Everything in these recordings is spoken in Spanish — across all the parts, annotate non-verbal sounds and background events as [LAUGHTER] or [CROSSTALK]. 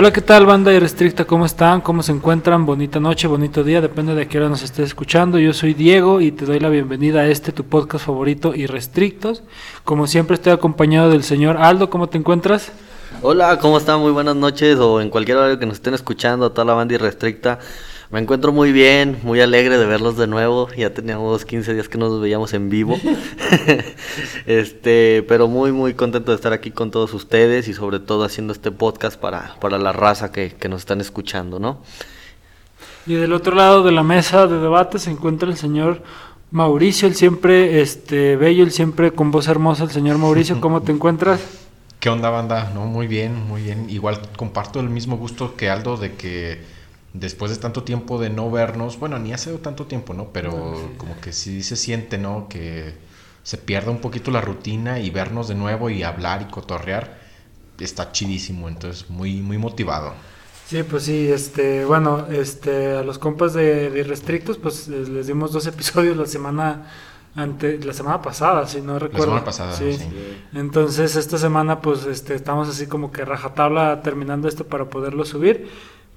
Hola, ¿qué tal, banda irrestricta? ¿Cómo están? ¿Cómo se encuentran? Bonita noche, bonito día, depende de a qué hora nos estés escuchando. Yo soy Diego y te doy la bienvenida a este, tu podcast favorito, Irrestrictos. Como siempre, estoy acompañado del señor Aldo. ¿Cómo te encuentras? Hola, ¿cómo están? Muy buenas noches o en cualquier hora que nos estén escuchando, toda la banda irrestricta. Me encuentro muy bien, muy alegre de verlos de nuevo. Ya teníamos 15 días que nos veíamos en vivo. [LAUGHS] este, pero muy, muy contento de estar aquí con todos ustedes y sobre todo haciendo este podcast para, para la raza que, que nos están escuchando, ¿no? Y del otro lado de la mesa de debate se encuentra el señor Mauricio, el siempre este, bello, el siempre con voz hermosa, el señor Mauricio. ¿Cómo te encuentras? ¿Qué onda, banda? No, muy bien, muy bien. Igual comparto el mismo gusto que Aldo de que después de tanto tiempo de no vernos, bueno, ni hace tanto tiempo, ¿no? Pero como que sí se siente, ¿no? Que se pierda un poquito la rutina y vernos de nuevo y hablar y cotorrear está chidísimo, entonces muy muy motivado. Sí, pues sí, este, bueno, este, a los compas de, de Irrestrictos, pues les dimos dos [LAUGHS] episodios la semana ante, la semana pasada, si no recuerdo. La semana pasada, sí. Entonces esta semana, pues, este, estamos así como que rajatabla terminando esto para poderlo subir.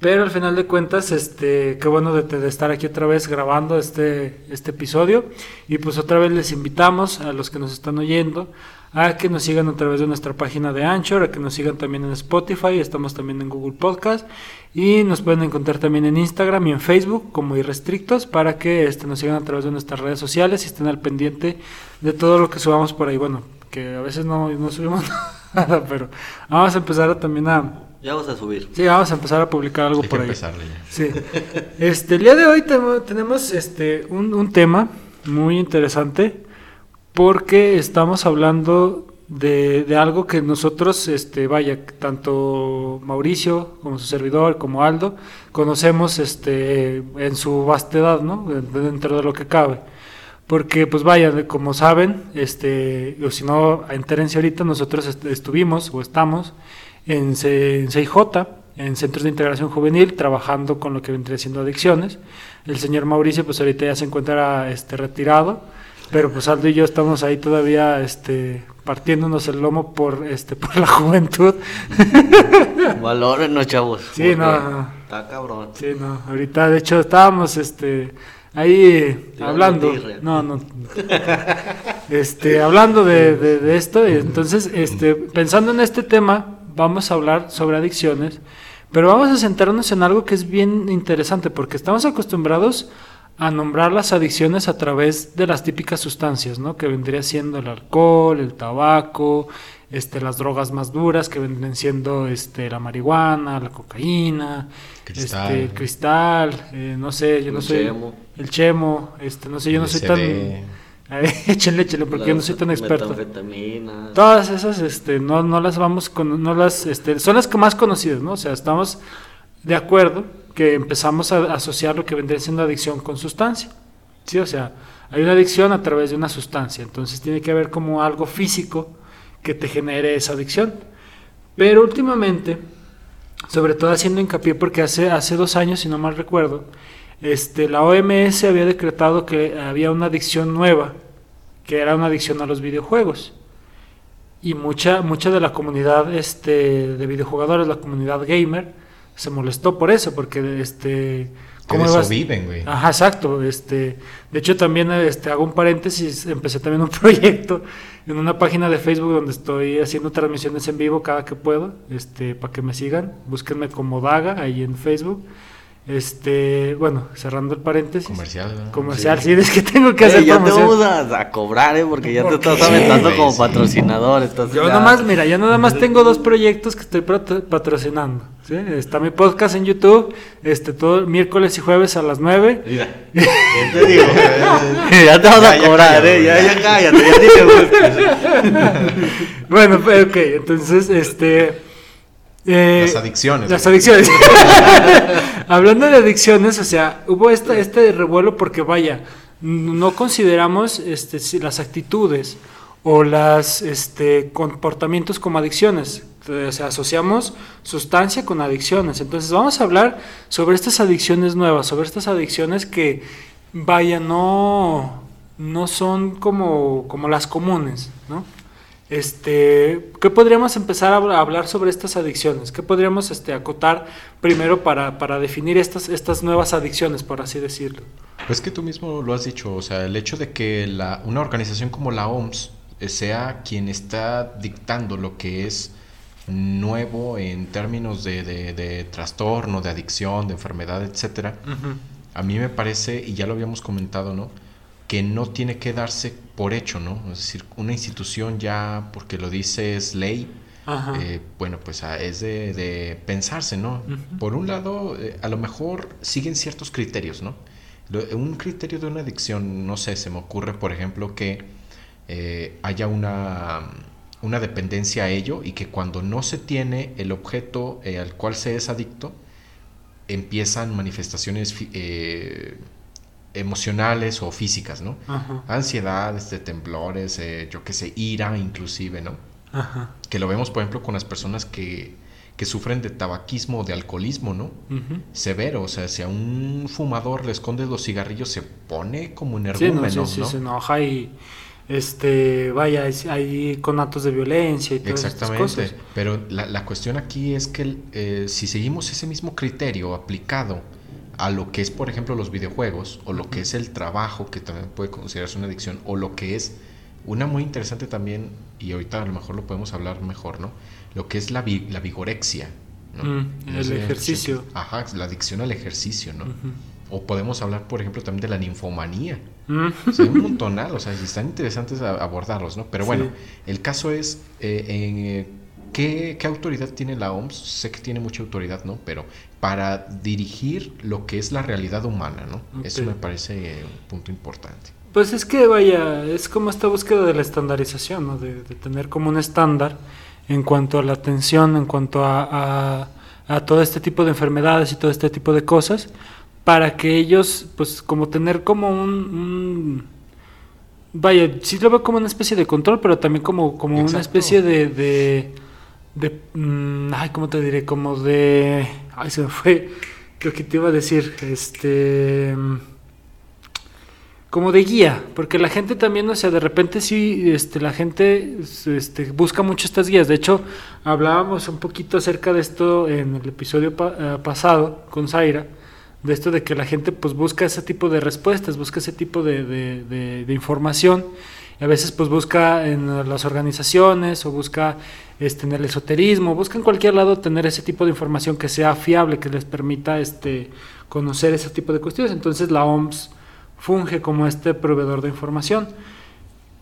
Pero al final de cuentas, este, qué bueno de, estar aquí otra vez grabando este, este episodio. Y pues otra vez les invitamos a los que nos están oyendo a que nos sigan a través de nuestra página de Anchor, a que nos sigan también en Spotify, estamos también en Google Podcast y nos pueden encontrar también en Instagram y en Facebook como Irrestrictos para que este, nos sigan a través de nuestras redes sociales y estén al pendiente de todo lo que subamos por ahí. Bueno, que a veces no, no subimos [LAUGHS] nada, pero vamos a empezar también a ya vamos a subir. Sí, vamos a empezar a publicar algo por ahí. Empezarle ya. Sí. Este, el día de hoy tenemos este, un, un, tema muy interesante porque estamos hablando de, de, algo que nosotros, este, vaya, tanto Mauricio como su servidor, como Aldo, conocemos este, en su vastedad, ¿no? Dentro de lo que cabe. Porque, pues vaya, como saben, este, o si no, entérense ahorita, nosotros estuvimos o estamos en, CIJ, en Centros de Integración Juvenil, trabajando con lo que vendría siendo adicciones. El señor Mauricio, pues ahorita ya se encuentra este, retirado, pero pues Aldo y yo estamos ahí todavía este, partiéndonos el lomo por, este, [LAUGHS] por la juventud. Valórenos, chavos. Sí, no, Está cabrón. Sí, no. Ahorita, de hecho, estábamos este, ahí hablando. No, no. Este, hablando de, de, de esto, entonces, este, pensando en este tema, vamos a hablar sobre adicciones, pero vamos a centrarnos en algo que es bien interesante, porque estamos acostumbrados a nombrar las adicciones a través de las típicas sustancias, ¿no? Que vendría siendo el alcohol, el tabaco, este, las drogas más duras, que vendrían siendo este, la marihuana, la cocaína, cristal, este, cristal eh, no sé, yo no soy el chemo, este, no sé, yo no soy tan [LAUGHS] échenle, échenle, porque yo no soy tan experto. Todas esas, este, no, no las vamos con, no las, este, son las que más conocidas, ¿no? O sea, estamos de acuerdo que empezamos a asociar lo que vendría siendo adicción con sustancia. Sí, o sea, hay una adicción a través de una sustancia, entonces tiene que haber como algo físico que te genere esa adicción. Pero últimamente, sobre todo haciendo hincapié porque hace, hace dos años, si no mal recuerdo, este, la OMS había decretado que había una adicción nueva, que era una adicción a los videojuegos. Y mucha, mucha de la comunidad este, de videojugadores, la comunidad gamer, se molestó por eso, porque este, ¿Cómo eso viven, güey. Ajá, exacto. Este, de hecho, también este, hago un paréntesis, empecé también un [LAUGHS] proyecto en una página de Facebook donde estoy haciendo transmisiones en vivo cada que puedo, este, para que me sigan. Búsquenme como Daga ahí en Facebook. Este, bueno, cerrando el paréntesis. Comercial, ¿no? Comercial, sí, es que tengo que hacer ya te vamos a, cobrar, ¿eh? Porque ya te estás aventando como patrocinador. yo nada más, mira, yo nada más tengo dos proyectos que estoy patrocinando. ¿sí? Está mi podcast en YouTube, este, todo miércoles y jueves a las 9. Mira, [LAUGHS] te digo? [LAUGHS] ya te vamos a cobrar, ¿eh? Ya, ya cállate, ya [LAUGHS] Bueno, pues, ok, entonces, este eh, las adicciones. Las adicciones. Hablando de adicciones, o sea, hubo esta, este revuelo porque vaya, no consideramos este, las actitudes o los este, comportamientos como adicciones. O sea, asociamos sustancia con adicciones. Entonces vamos a hablar sobre estas adicciones nuevas, sobre estas adicciones que, vaya, no, no son como, como las comunes, ¿no? Este, ¿qué podríamos empezar a hablar sobre estas adicciones? ¿Qué podríamos este, acotar primero para, para definir estas, estas nuevas adicciones, por así decirlo? Pues que tú mismo lo has dicho, o sea, el hecho de que la, una organización como la OMS eh, sea quien está dictando lo que es nuevo en términos de, de, trastorno, de adicción, de enfermedad, etcétera, a mí me parece, y ya lo habíamos comentado, ¿no? Que no tiene que darse por hecho, ¿no? Es decir, una institución ya, porque lo dice es ley, eh, bueno, pues ah, es de, pensarse, ¿no? Por un lado, eh, a lo mejor siguen ciertos criterios, ¿no? un criterio de una adicción, no sé, se me ocurre, por ejemplo, que eh, haya una, una dependencia a ello y que cuando no se tiene el objeto al cual se es adicto, empiezan manifestaciones emocionales o físicas, ¿no? Ansiedad, este, temblores, eh, yo qué sé, ira inclusive, ¿no? Que lo vemos, por ejemplo, con las personas que, que sufren de tabaquismo o de alcoholismo, ¿no? Severo, o sea, si a un fumador le escondes los cigarrillos se pone como energúmeno, sí, no, sí, se enoja y este vaya hay conatos de violencia y todas Exactamente, estas cosas. pero la, la, cuestión aquí es que eh, si seguimos ese mismo criterio aplicado a lo que es, por ejemplo, los videojuegos, o lo que es el trabajo, que también puede considerarse una adicción, o lo que es una muy interesante también, y ahorita a lo mejor lo podemos hablar mejor, ¿no? Lo que es la, la vigorexia. ¿no? Mm, el ejercicio. Ajá, la adicción al ejercicio, ¿no? O podemos hablar, por ejemplo, también de la ninfomanía. Mm. un montonal, o sea, están interesantes abordarlos, ¿no? Pero bueno, el caso es, eh, en, eh, ¿qué, ¿qué, autoridad tiene la OMS? Sé que tiene mucha autoridad, ¿no? Pero para dirigir lo que es la realidad humana, ¿no? Eso me parece un punto importante. Pues es que, vaya, es como esta búsqueda de la estandarización, ¿no? De, tener como un estándar en cuanto a la atención, en cuanto a, a, todo este tipo de enfermedades y todo este tipo de cosas, para que ellos, pues, como tener como un, vaya, sí lo veo como una especie de control, pero también como, como una especie de, de, de mm, ay, ¿cómo te diré? Como de Ay, se me fue. Creo que te iba a decir. Este. Como de guía, porque la gente también, o sea, de repente sí, este, la gente este, busca mucho estas guías. De hecho, hablábamos un poquito acerca de esto en el episodio eh, pasado con Zaira, de esto de que la gente pues busca ese tipo de respuestas, busca ese tipo de, de información a veces pues busca en las organizaciones o busca este, en el esoterismo, busca en cualquier lado tener ese tipo de información que sea fiable, que les permita este, conocer ese tipo de cuestiones. Entonces la OMS funge como este proveedor de información.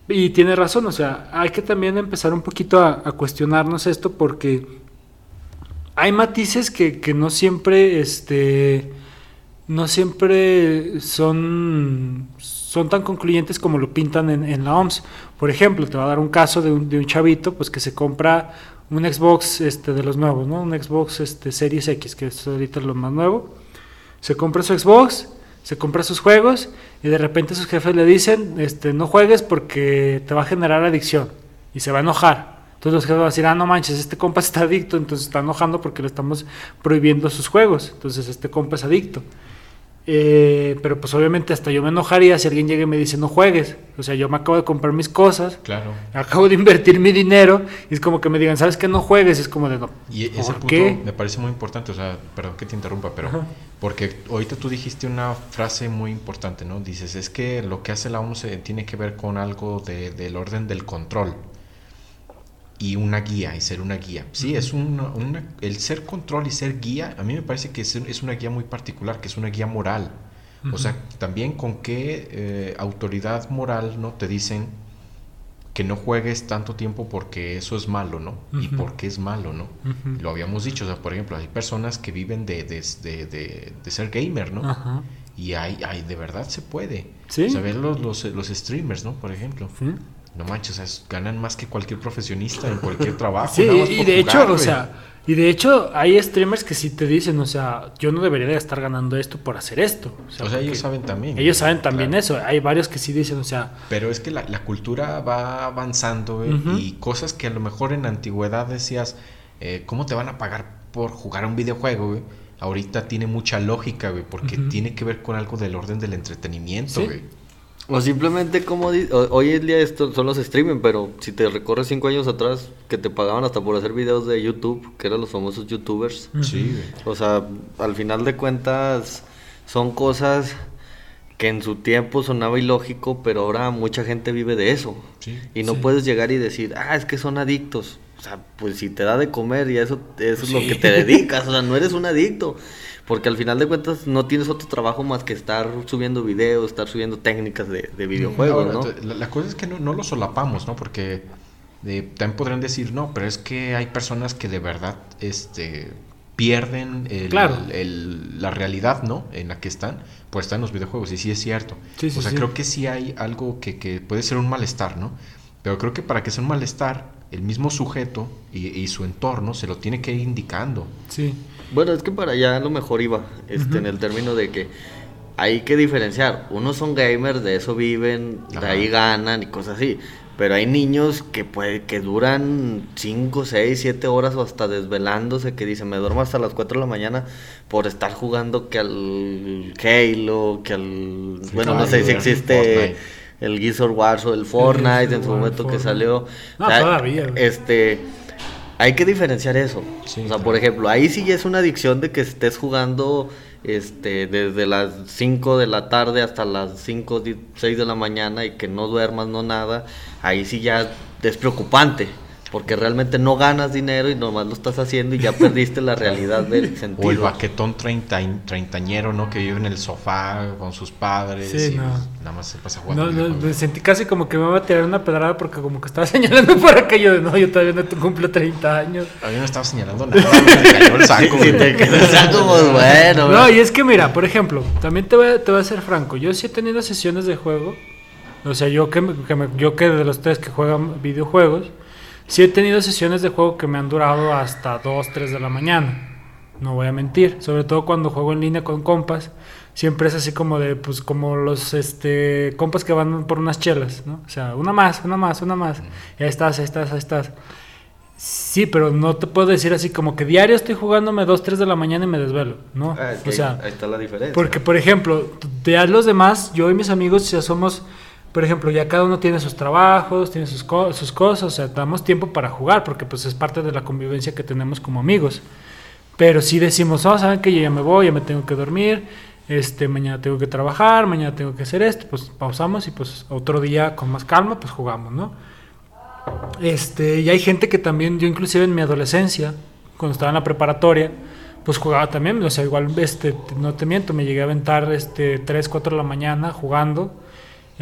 Y tiene razón, o sea, hay que también empezar un poquito a, cuestionarnos esto porque hay matices que, que no siempre, este, no siempre son son tan concluyentes como lo pintan en, la OMS. Por ejemplo, te va a dar un caso de un, chavito pues que se compra un Xbox este, de los nuevos, ¿no? Un Xbox este, Series X, que es ahorita lo más nuevo. Se compra su Xbox, se compra sus juegos y de repente sus jefes le dicen, este, no juegues porque te va a generar adicción y se va a enojar. Entonces los jefes van a decir, ah, no manches, este compa está adicto, entonces está enojando porque le estamos prohibiendo sus juegos. Entonces este compa es adicto. Eh, pero pues obviamente hasta yo me enojaría si alguien llega y me dice no juegues. O sea, yo me acabo de comprar mis cosas, claro. acabo de invertir mi dinero y es como que me digan, ¿sabes qué? No juegues. Es como de no. Y ese punto me parece muy importante, o sea, perdón que te interrumpa, pero porque ahorita tú dijiste una frase muy importante, ¿no? Dices, es que lo que hace la OMS tiene que ver con algo de, del orden del control y una guía y ser una guía. Sí, es una, el ser control y ser guía, a mí me parece que es, una guía muy particular, que es una guía moral. O sea, también con qué eh, autoridad moral no te dicen que no juegues tanto tiempo porque eso es malo, ¿no? Y porque es malo, ¿no? Lo habíamos dicho, o sea, por ejemplo, hay personas que viven de, de, de, ser gamer, ¿no? Y hay, hay, de verdad se puede. ¿Sí? O sea, ver los, los, los streamers, ¿no? Por ejemplo. No manches, ganan más que cualquier profesionista en cualquier trabajo. Sí, y de hecho, o sea, y de hecho hay streamers que sí te dicen, o sea, yo no debería de estar ganando esto por hacer esto. O sea, ellos saben también. Ellos saben también eso. Hay varios que sí dicen, o sea... Pero es que la, cultura va avanzando y cosas que a lo mejor en la antigüedad decías, eh, ¿cómo te van a pagar por jugar un videojuego, Ahorita tiene mucha lógica, güey, porque tiene que ver con algo del orden del entretenimiento, güey. O simplemente como hoy en día esto son los streaming, pero si te recorres cinco años atrás que te pagaban hasta por hacer videos de YouTube, que eran los famosos youtubers. Sí. O sea, al final de cuentas son cosas que en su tiempo sonaba ilógico, pero ahora mucha gente vive de eso. y no puedes llegar y decir, ah, es que son adictos. O sea, pues si te da de comer y eso, eso es lo que te dedicas, o sea, no eres un adicto. Porque al final de cuentas no tienes otro trabajo más que estar subiendo videos, estar subiendo técnicas de, videojuegos, ¿no? La, cosa es que no, lo solapamos, ¿no? Porque eh, también podrían decir, no, pero es que hay personas que de verdad este, pierden el, la realidad, ¿no? En la que están, estar en los videojuegos. Y sí es cierto. o sea, creo que sí hay algo que, que puede ser un malestar, ¿no? Pero creo que para que sea un malestar, el mismo sujeto y, y, su entorno se lo tiene que ir indicando. Sí. Bueno, es que para allá a lo mejor iba, este, en el término de que hay que diferenciar. Unos son gamers, de eso viven, de ahí ganan y cosas así. Pero hay niños que puede, que duran 5, 6, 7 horas o hasta desvelándose, que dicen, me duermo hasta las 4 de la mañana por estar jugando que al Halo, que al... bueno, no sé si existe el Gears of War o el Fortnite en su momento que salió. No, todavía. Este hay que diferenciar eso. o sea, por ejemplo, ahí sí es una adicción de que estés jugando este desde las 5 de la tarde hasta las 5, 6 de la mañana y que no duermas, no nada. Ahí sí ya es preocupante porque realmente no ganas dinero y nomás lo estás haciendo y ya perdiste la realidad del sentido. [LAUGHS] O el baquetón treinta, treintañero, ¿no? Que vive en el sofá con sus padres sí, y no. nada más se pasa jugando. No, no, me sentí casi como que me iba a tirar una pedrada porque como que estaba [LAUGHS] señalando por aquello de no, yo todavía no cumplo 30 años. A mí no estaba señalando nada, me cayó el [LAUGHS] saco. Sí, te quedó el saco, pues bueno. No, y es que mira, por ejemplo, también te voy, a, te voy a ser franco, yo sí he tenido sesiones de juego, o sea, yo que, que me, yo que de los tres que juegan videojuegos, Sí he tenido sesiones de juego que me han durado hasta 2, 3 de la mañana. No voy a mentir. Sobre todo cuando juego en línea con compas. Siempre es así como de, pues como los este, compas que van por unas chelas, ¿no? O sea, una más, una más, una más. Y ahí estás, ahí estás, ahí estás. Sí, pero no te puedo decir así como que diario estoy jugándome 2, 3 de la mañana y me desvelo, ¿no? Ah, o sea, ahí está la diferencia. Porque, por ejemplo, de los demás, yo y mis amigos ya somos por ejemplo, ya cada uno tiene sus trabajos, tiene sus, sus cosas, o sea, damos tiempo para jugar, porque pues es parte de la convivencia que tenemos como amigos. Pero si decimos, oh, saben que yo ya me voy, ya me tengo que dormir, este, mañana tengo que trabajar, mañana tengo que hacer esto, pues pausamos y pues otro día con más calma, pues jugamos, ¿no? Este, y hay gente que también, yo inclusive en mi adolescencia, cuando estaba en la preparatoria, pues jugaba también, o sea, igual, este, no te miento, me llegué a aventar, este, 3, 4 de la mañana jugando,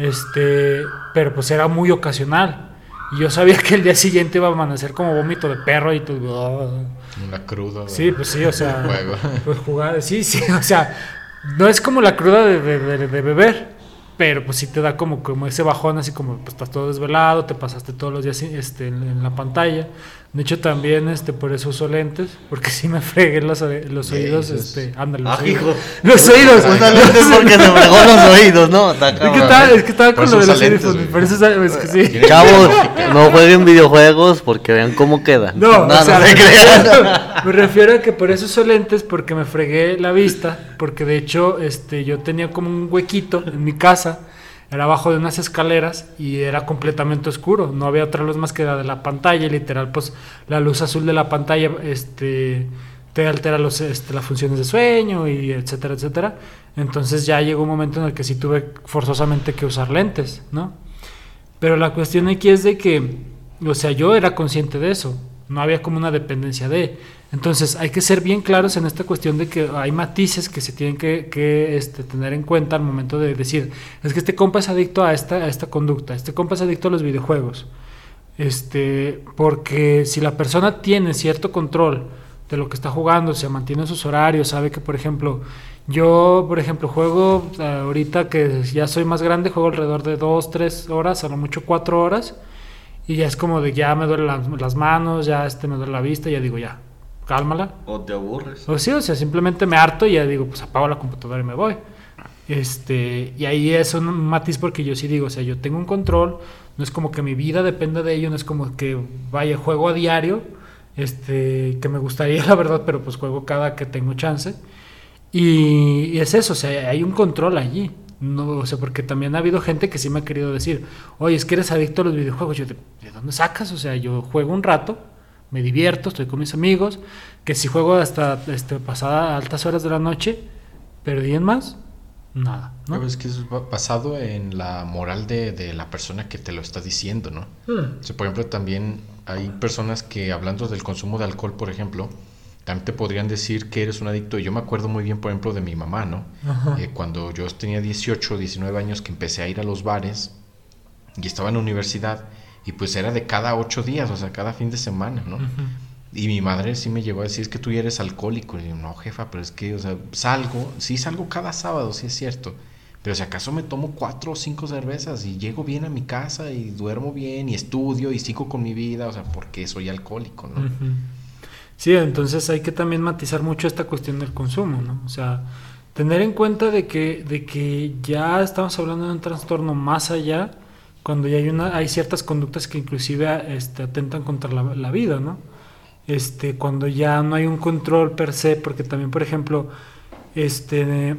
este, pero pues era muy ocasional. Y yo sabía que el día siguiente iba a amanecer como vómito de perro y todo. [LAUGHS] Una cruda. Sí, pues sí, o sea. [LAUGHS] Pues jugar, sí, sí, [LAUGHS] o sea, no es como la cruda de, de, beber, pero pues sí te da como, como ese bajón, así como pues estás todo desvelado, te pasaste todos los días este, en la pantalla. De hecho, también este, por eso uso lentes, porque [LAUGHS] si me fregué los, los oídos, este, ándale, los, ah, oídos. [LAUGHS] los oídos. Usa lentes porque se fregó los [LAUGHS] oídos, ¿no? Es que, estaba, es que estaba con lo de los oídos, por eso es que sí. Chavos, no jueguen videojuegos porque vean cómo quedan. No, no, o sea, me, refiero, me refiero a que por eso uso lentes, porque me fregué la vista, porque de hecho este, yo tenía como un huequito en mi casa era abajo de unas escaleras y era completamente oscuro, no había otra luz más que la de la pantalla, literal pues la luz azul de la pantalla este te altera los, este, las funciones de sueño y etcétera, etcétera. Entonces ya llegó un momento en el que sí tuve forzosamente que usar lentes, ¿no? Pero la cuestión aquí es de que, o sea, yo era consciente de eso, no había como una dependencia de. Entonces hay que ser bien claros en esta cuestión de que hay matices que se tienen que, este, tener en cuenta al momento de decir, es que este compa es adicto a esta, a esta conducta, este compa es adicto a los videojuegos. Este, porque si la persona tiene cierto control de lo que está jugando, se mantiene sus horarios, sabe que por ejemplo, yo por ejemplo juego ahorita que ya soy más grande, juego alrededor de 2, 3 horas, a lo mucho 4 horas, y ya es como de ya me duelen las, las manos, ya este me duele la vista, ya digo ya, cálmala. O te aburres. O sí, o sea, simplemente me harto y ya digo, pues apago la computadora y me voy. Este, y ahí es un matiz porque yo sí digo, o sea, yo tengo un control, no es como que mi vida dependa de ello, no es como que vaya, juego a diario, este, que me gustaría [LAUGHS] la verdad, pero pues juego cada que tengo chance. Y, y es eso, o sea, hay un control allí. No, o sea, porque también ha habido gente que sí me ha querido decir, oye, es que eres adicto a los videojuegos. Yo, ¿de, dónde sacas? O sea, yo juego un rato, me divierto, estoy con mis amigos, que si juego hasta este, pasada altas horas de la noche, pero ¿y en más? Nada. ¿no? Es que es basado en la moral de, la persona que te lo está diciendo, ¿no? Hmm. por ejemplo, también hay personas que hablando del consumo de alcohol, por ejemplo, también te podrían decir que eres un adicto. Yo me acuerdo muy bien, por ejemplo, de mi mamá, ¿no? Eh, cuando yo tenía 18, 19 años que empecé a ir a los bares y estaba en la universidad y pues era de cada ocho días, o sea, cada fin de semana, ¿no? Y mi madre sí me llegó a decir, es que tú ya eres alcohólico. Y yo, no, jefa, pero es que, o sea, salgo, sí salgo cada sábado, sí es cierto. Pero si acaso me tomo cuatro o cinco cervezas y llego bien a mi casa y duermo bien y estudio y sigo con mi vida, o sea, porque soy alcohólico, ¿no? Sí, entonces hay que también matizar mucho esta cuestión del consumo, ¿no? O sea, tener en cuenta de que, de que ya estamos hablando de un trastorno más allá, cuando ya hay, una, hay ciertas conductas que inclusive este, atentan contra la, vida, ¿no? Este, cuando ya no hay un control per se, porque también, por ejemplo, este,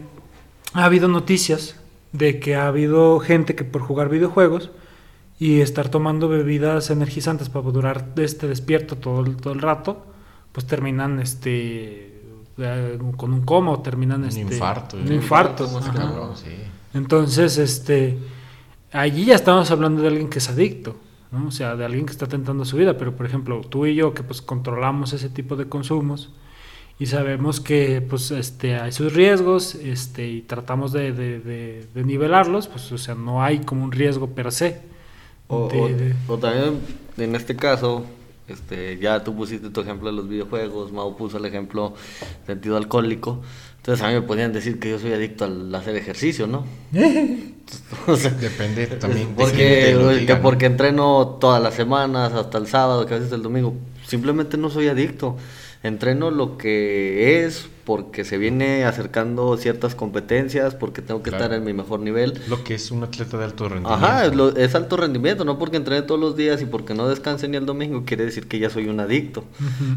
ha habido noticias de que ha habido gente que por jugar videojuegos y estar tomando bebidas energizantes para durar este despierto todo, todo el rato, pues terminan este con un coma o terminan este un infarto un infarto, entonces este allí ya estamos hablando de alguien que es adicto ¿no? o sea de alguien que está tentando su vida pero por ejemplo tú y yo que pues controlamos ese tipo de consumos y sabemos que pues este hay sus riesgos este y tratamos de, de, nivelarlos pues o sea no hay como un riesgo per se o también en este caso este, ya tú pusiste tu ejemplo de los videojuegos, Mau puso el ejemplo sentido alcohólico. Entonces a mí me podían decir que yo soy adicto al hacer ejercicio, ¿no? [LAUGHS] Depende también. Porque, que porque entreno todas las semanas, hasta el sábado, que a veces el domingo. Simplemente no soy adicto. Entreno lo que es, porque se viene acercando ciertas competencias, porque tengo que estar en mi mejor nivel. Lo que es un atleta de alto rendimiento. Ajá, es, alto rendimiento, no porque entrene todos los días y porque no descanse ni el domingo quiere decir que ya soy un adicto,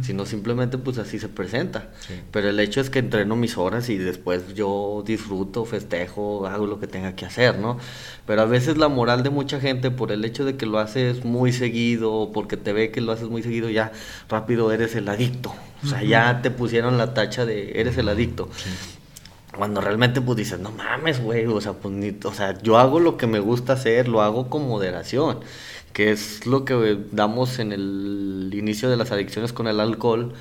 sino simplemente pues así se presenta. Pero el hecho es que entreno mis horas y después yo disfruto, festejo, hago lo que tenga que hacer, ¿no? Pero a veces la moral de mucha gente por el hecho de que lo haces muy seguido, porque te ve que lo haces muy seguido, ya rápido eres el adicto. O sea, ya te pusieron la tacha de eres el adicto. Cuando realmente pues dices, no mames, güey, o sea, pues o sea, yo hago lo que me gusta hacer, lo hago con moderación, que es lo que damos en el inicio de las adicciones con el alcohol,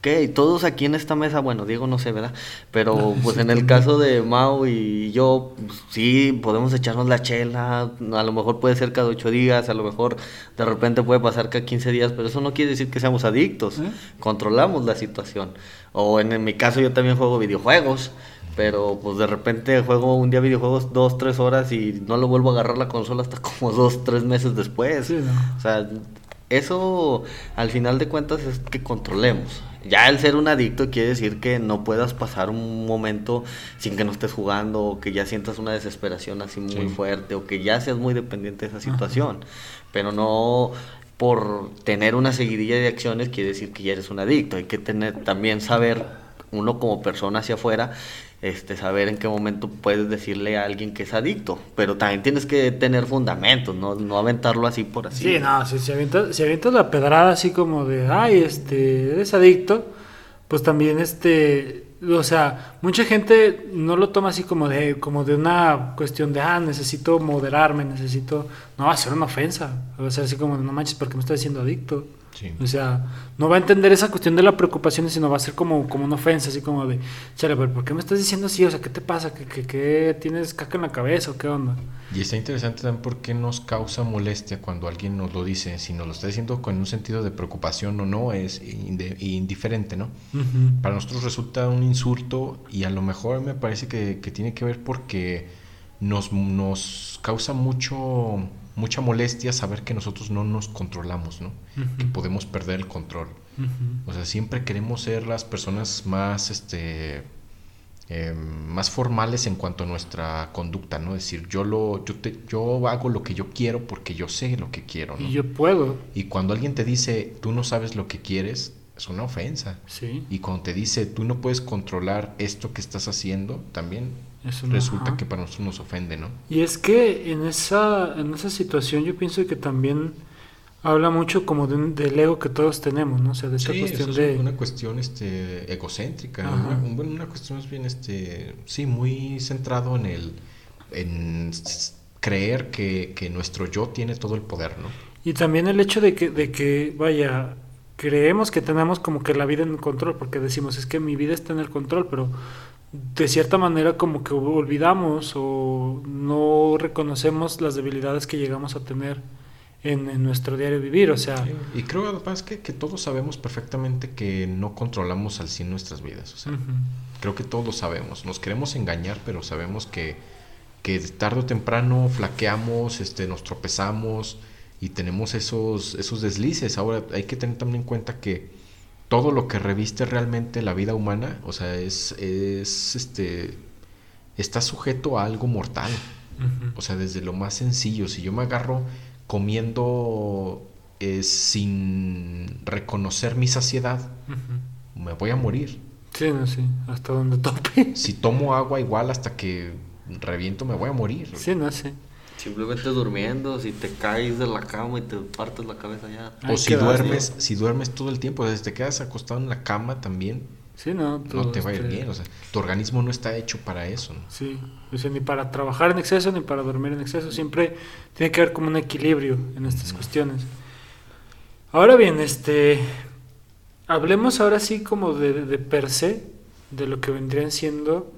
Ok, todos aquí en esta mesa, bueno, Diego no sé, ¿verdad? Pero [LAUGHS] pues en el caso de Mau y yo, pues, sí, podemos echarnos la chela, a lo mejor puede ser cada ocho días, a lo mejor de repente puede pasar cada 15 días, pero eso no quiere decir que seamos adictos, ¿Eh? controlamos la situación. O en, mi caso yo también juego videojuegos, pero pues de repente juego un día videojuegos dos, tres horas y no lo vuelvo a agarrar la consola hasta [LAUGHS] como dos, tres meses después. O sea, eso al final de cuentas es que controlemos. Ya el ser un adicto quiere decir que no puedas pasar un momento sin que no estés jugando o que ya sientas una desesperación así muy fuerte o que ya seas muy dependiente de esa situación. Pero no por tener una seguidilla de acciones quiere decir que ya eres un adicto. Hay que tener también saber uno como persona hacia afuera este, saber en qué momento puedes decirle a alguien que es adicto, pero también tienes que tener fundamentos, no, no aventarlo así por así. Sí, no, si, si, avientas, si avientas la pedrada así como de, ay, este, eres adicto, pues también este, o sea, mucha gente no lo toma así como de, como de una cuestión de, ah, necesito moderarme, necesito, no, ser una ofensa, va a ser así como, no manches, porque me estás diciendo adicto. O sea, no va a entender esa cuestión de la preocupación, sino va a ser como, como una ofensa, así como de, chale, pero ¿por qué me estás diciendo así? O sea, ¿qué te pasa? ¿Qué, qué, tienes caca en la cabeza o qué onda? Y está interesante también por qué nos causa molestia cuando alguien nos lo dice, si nos lo está diciendo con un sentido de preocupación o no, es indiferente, ¿no? Para nosotros resulta un insulto y a lo mejor me parece que, que tiene que ver porque nos, nos causa mucho mucha molestia saber que nosotros no nos controlamos, ¿no? Que podemos perder el control. O sea, siempre queremos ser las personas más, este, em, más formales en cuanto a nuestra conducta, ¿no? Es decir, yo lo, yo te, yo hago lo que yo quiero porque yo sé lo que quiero, ¿no? Y yo puedo. Y cuando alguien te dice, tú no sabes lo que quieres, es una ofensa. Sí. Y cuando te dice, tú no puedes controlar esto que estás haciendo, también resulta que para nosotros nos ofende, ¿no? Y es que en esa, en esa situación yo pienso que también habla mucho como del ego que todos tenemos, ¿no? O sea, de esa cuestión de... una cuestión este, egocéntrica, una, una, cuestión más bien, este, sí, muy centrado en el, en creer que, que, nuestro yo tiene todo el poder, ¿no? Y también el hecho de que, de que, vaya, creemos que tenemos como que la vida en control, porque decimos, es que mi vida está en el control, pero de cierta manera como que olvidamos o no reconocemos las debilidades que llegamos a tener en, nuestro diario vivir, o sea... Y creo además que, que, todos sabemos perfectamente que no controlamos al 100 nuestras vidas, o sea, creo que todos lo sabemos, nos queremos engañar, pero sabemos que, que tarde o temprano flaqueamos, este, nos tropezamos y tenemos esos, esos deslices. Ahora hay que tener también en cuenta que todo lo que reviste realmente la vida humana, o sea, es, es este, está sujeto a algo mortal. O sea, desde lo más sencillo, si yo me agarro comiendo eh, sin reconocer mi saciedad, me voy a morir. Sí, no, sí, hasta donde tope. Si tomo agua igual hasta que reviento, me voy a morir. Sí, no, sí. Simplemente durmiendo, si te caes de la cama y te partes la cabeza ya. O si duermes, si duermes todo el tiempo, si te quedas acostado en la cama también, Sí, no, no te va a ir este bien, o sea, tu organismo no está hecho para eso. Sí, o sea, ni para trabajar en exceso ni para dormir en exceso, siempre tiene que haber como un equilibrio en estas cuestiones. Ahora bien, este, hablemos ahora sí como de, de per se, de lo que vendrían siendo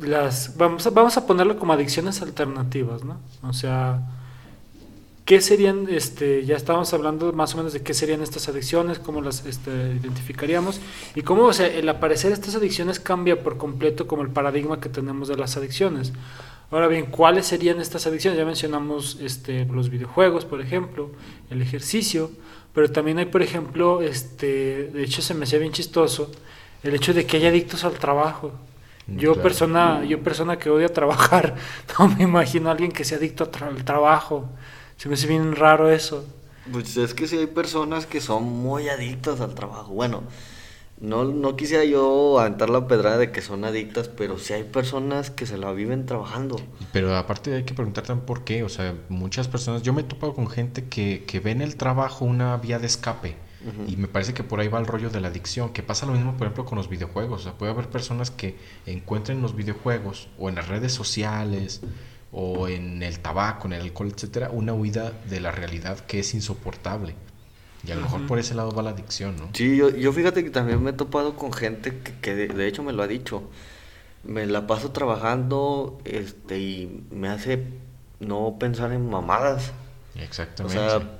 las, vamos a, vamos a ponerlo como adicciones alternativas, ¿no? O sea, ¿Qué serían, este, ya estábamos hablando más o menos de qué serían estas adicciones, cómo las este, identificaríamos y cómo o sea, el aparecer estas adicciones cambia por completo como el paradigma que tenemos de las adicciones. Ahora bien, ¿cuáles serían estas adicciones? Ya mencionamos este, los videojuegos, por ejemplo, el ejercicio, pero también hay, por ejemplo, este, de hecho se me hacía bien chistoso, el hecho de que haya adictos al trabajo. Mm, yo persona, yo persona que odia trabajar, [LAUGHS] no me imagino a alguien que sea adicto al trabajo. Se me hace bien raro eso. Pues es que sí hay personas que son muy adictas al trabajo. Bueno, no, no quisiera yo aventar la pedrada de que son adictas, pero sí hay personas que se la viven trabajando. Pero aparte hay que preguntar también por qué. O sea, muchas personas, yo me he topado con gente que, que ve en el trabajo una vía de escape. Y me parece que por ahí va el rollo de la adicción, que pasa lo mismo, por ejemplo, con los videojuegos. O sea, puede haber personas que encuentren en los videojuegos o en las redes sociales o en el tabaco, en el alcohol, etcétera, una huida de la realidad que es insoportable. Y a lo mejor por ese lado va la adicción, ¿no? Sí, yo, yo fíjate que también me he topado con gente que, de, hecho me lo ha dicho. Me la paso trabajando este, y me hace no pensar en mamadas. Exactamente. O sea,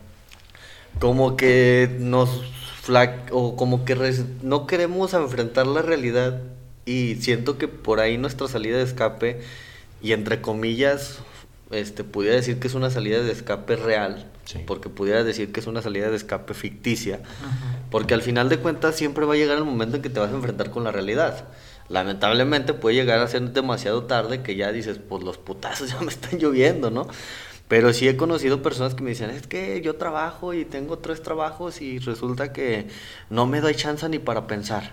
como que nos o como que no queremos enfrentar la realidad y siento que por ahí nuestra salida de escape y entre comillas, este, pudiera decir que es una salida de escape real, porque pudiera decir que es una salida de escape ficticia, porque al final de cuentas siempre va a llegar el momento en que te vas a enfrentar con la realidad. Lamentablemente puede llegar a ser demasiado tarde que ya dices, pues los putazos [LAUGHS] ya me están lloviendo, ¿no? Pero sí he conocido personas que me dicen, es que yo trabajo y tengo tres trabajos y resulta que no me doy chance ni para pensar.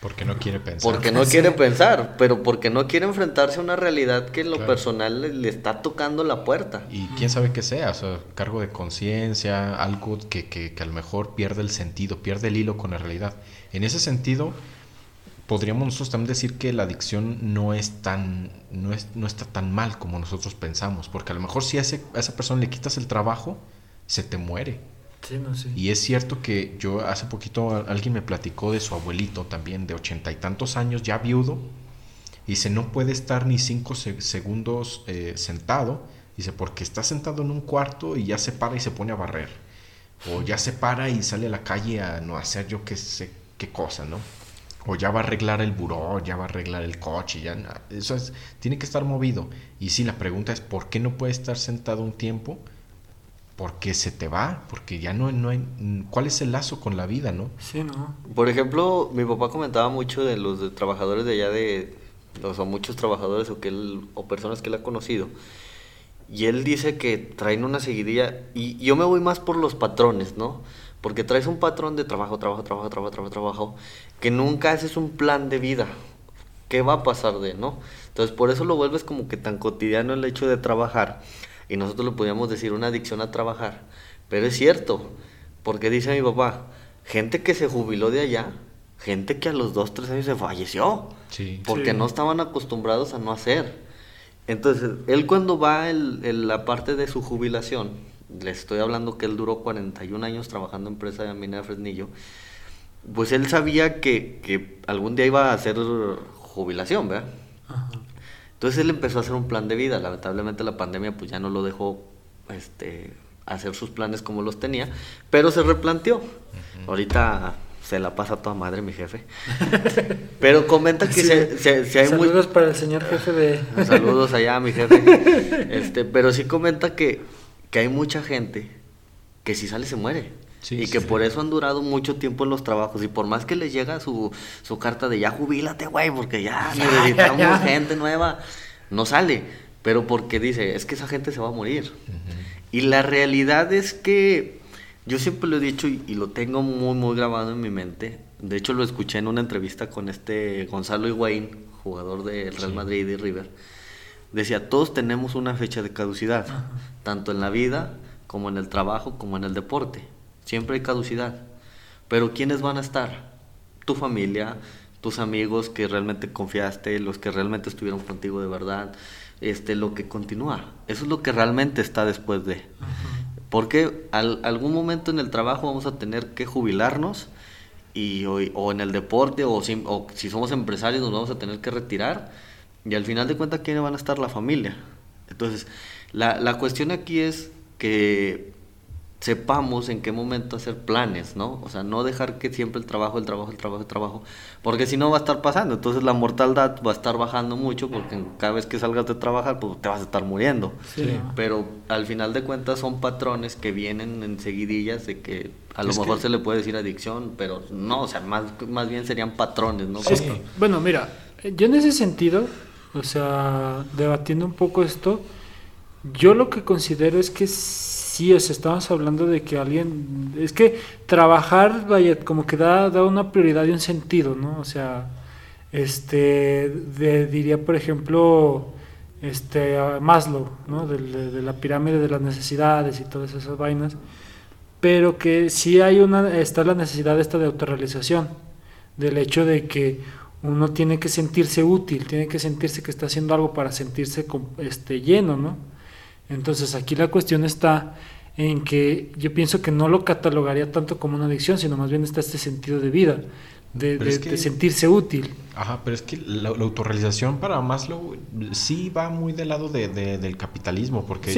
Porque no quiere pensar. Porque no [LAUGHS] quiere pensar, pero porque no quiere enfrentarse a una realidad que en lo personal le, está tocando la puerta. Y quién sabe qué sea, o sea, cargo de conciencia, algo que, que, que, a lo mejor pierde el sentido, pierde el hilo con la realidad. En ese sentido, podríamos nosotros también decir que la adicción no es tan, no, es, no está tan mal como nosotros pensamos, porque a lo mejor si a, ese, a esa persona le quitas el trabajo, se te muere y es cierto que yo hace poquito alguien me platicó de su abuelito también, de ochenta y tantos años, ya viudo. Y dice, no puede estar ni cinco segundos eh, sentado. Dice, porque está sentado en un cuarto y ya se para y se pone a barrer. O ya se para y sale a la calle a no hacer yo qué sé qué cosa, ¿no? O ya va a arreglar el buró, ya va a arreglar el coche, ya... Eso es, tiene que estar movido. Y sí, la pregunta es, ¿por qué no puede estar sentado un tiempo? porque se te va, porque ya no, no hay... ¿Cuál es el lazo con la vida, no? Sí, ¿no? Por ejemplo, mi papá comentaba mucho de los trabajadores de allá de... O sea, muchos trabajadores o, que él, o personas que él ha conocido. Y él dice que traen una seguidilla... Y yo me voy más por los patrones, ¿no? Porque traes un patrón de trabajo, trabajo, trabajo, trabajo, trabajo, trabajo, que nunca haces un plan de vida. ¿Qué va a pasar de, no? Entonces, por eso lo vuelves como que tan cotidiano el hecho de trabajar. Y nosotros lo podríamos decir una adicción a trabajar. Pero es cierto, porque dice mi papá, gente que se jubiló de allá, gente que a los dos, tres años se falleció. Sí. Porque no estaban acostumbrados a no hacer. Entonces, él cuando va en la parte de su jubilación, le estoy hablando que él duró 41 años trabajando en empresa de mina de Fresnillo, pues él sabía que, que, algún día iba a hacer jubilación, ¿verdad? Entonces él empezó a hacer un plan de vida. Lamentablemente la pandemia pues ya no lo dejó este, hacer sus planes como los tenía, pero se replanteó. Ahorita se la pasa toda madre mi jefe. [LAUGHS] Pero comenta que se, hay Saludos para el señor jefe de... Saludos allá mi jefe. [LAUGHS] Este, pero sí comenta que, que hay mucha gente que si sale se muere. y que por eso han durado mucho tiempo en los trabajos. Y por más que les llega su, su carta de ya jubílate, güey, porque ya [LAUGHS] necesitamos gente nueva, no sale. Pero porque dice, es que esa gente se va a morir. Y la realidad es que yo siempre lo he dicho y, lo tengo muy, muy grabado en mi mente. De hecho, lo escuché en una entrevista con este Gonzalo Higuaín, jugador del Real Madrid y River. Decía, todos tenemos una fecha de caducidad, tanto en la vida como en el trabajo, como en el deporte. Siempre hay caducidad. Pero ¿quiénes van a estar? Tu familia, tus amigos que realmente confiaste, los que realmente estuvieron contigo de verdad, este, lo que continúa. Eso es lo que realmente está después de. Porque al, algún momento en el trabajo vamos a tener que jubilarnos y, o, en el deporte o si, o si, somos empresarios nos vamos a tener que retirar y al final de cuentas quiénes van a estar la familia. Entonces, la, la cuestión aquí es que sepamos en qué momento hacer planes, ¿no? O sea, no dejar que siempre el trabajo, el trabajo, el trabajo, el trabajo, porque si no va a estar pasando, entonces la mortalidad va a estar bajando mucho porque cada vez que salgas de trabajar, pues te vas a estar muriendo. Sí. Pero al final de cuentas son patrones que vienen en seguidillas de que a lo mejor se le puede decir adicción, pero no, o sea, más, más bien serían patrones, ¿no? Sí. Bueno, mira, yo en ese sentido, o sea, debatiendo un poco esto, yo lo que considero es que sí, o estamos hablando de que alguien, es que trabajar, vaya, como que da, da una prioridad y un sentido, ¿no? O sea, este, diría, por ejemplo, este, Maslow, ¿no? De, la pirámide de las necesidades y todas esas vainas, pero que sí hay una, está la necesidad esta de autorrealización, del hecho de que uno tiene que sentirse útil, tiene que sentirse que está haciendo algo para sentirse este, lleno, ¿no? Entonces aquí la cuestión está en que yo pienso que no lo catalogaría tanto como una adicción, sino más bien está este sentido de vida, de, sentirse útil. Ajá, pero es que la, autorrealización para Maslow sí va muy del lado del capitalismo, porque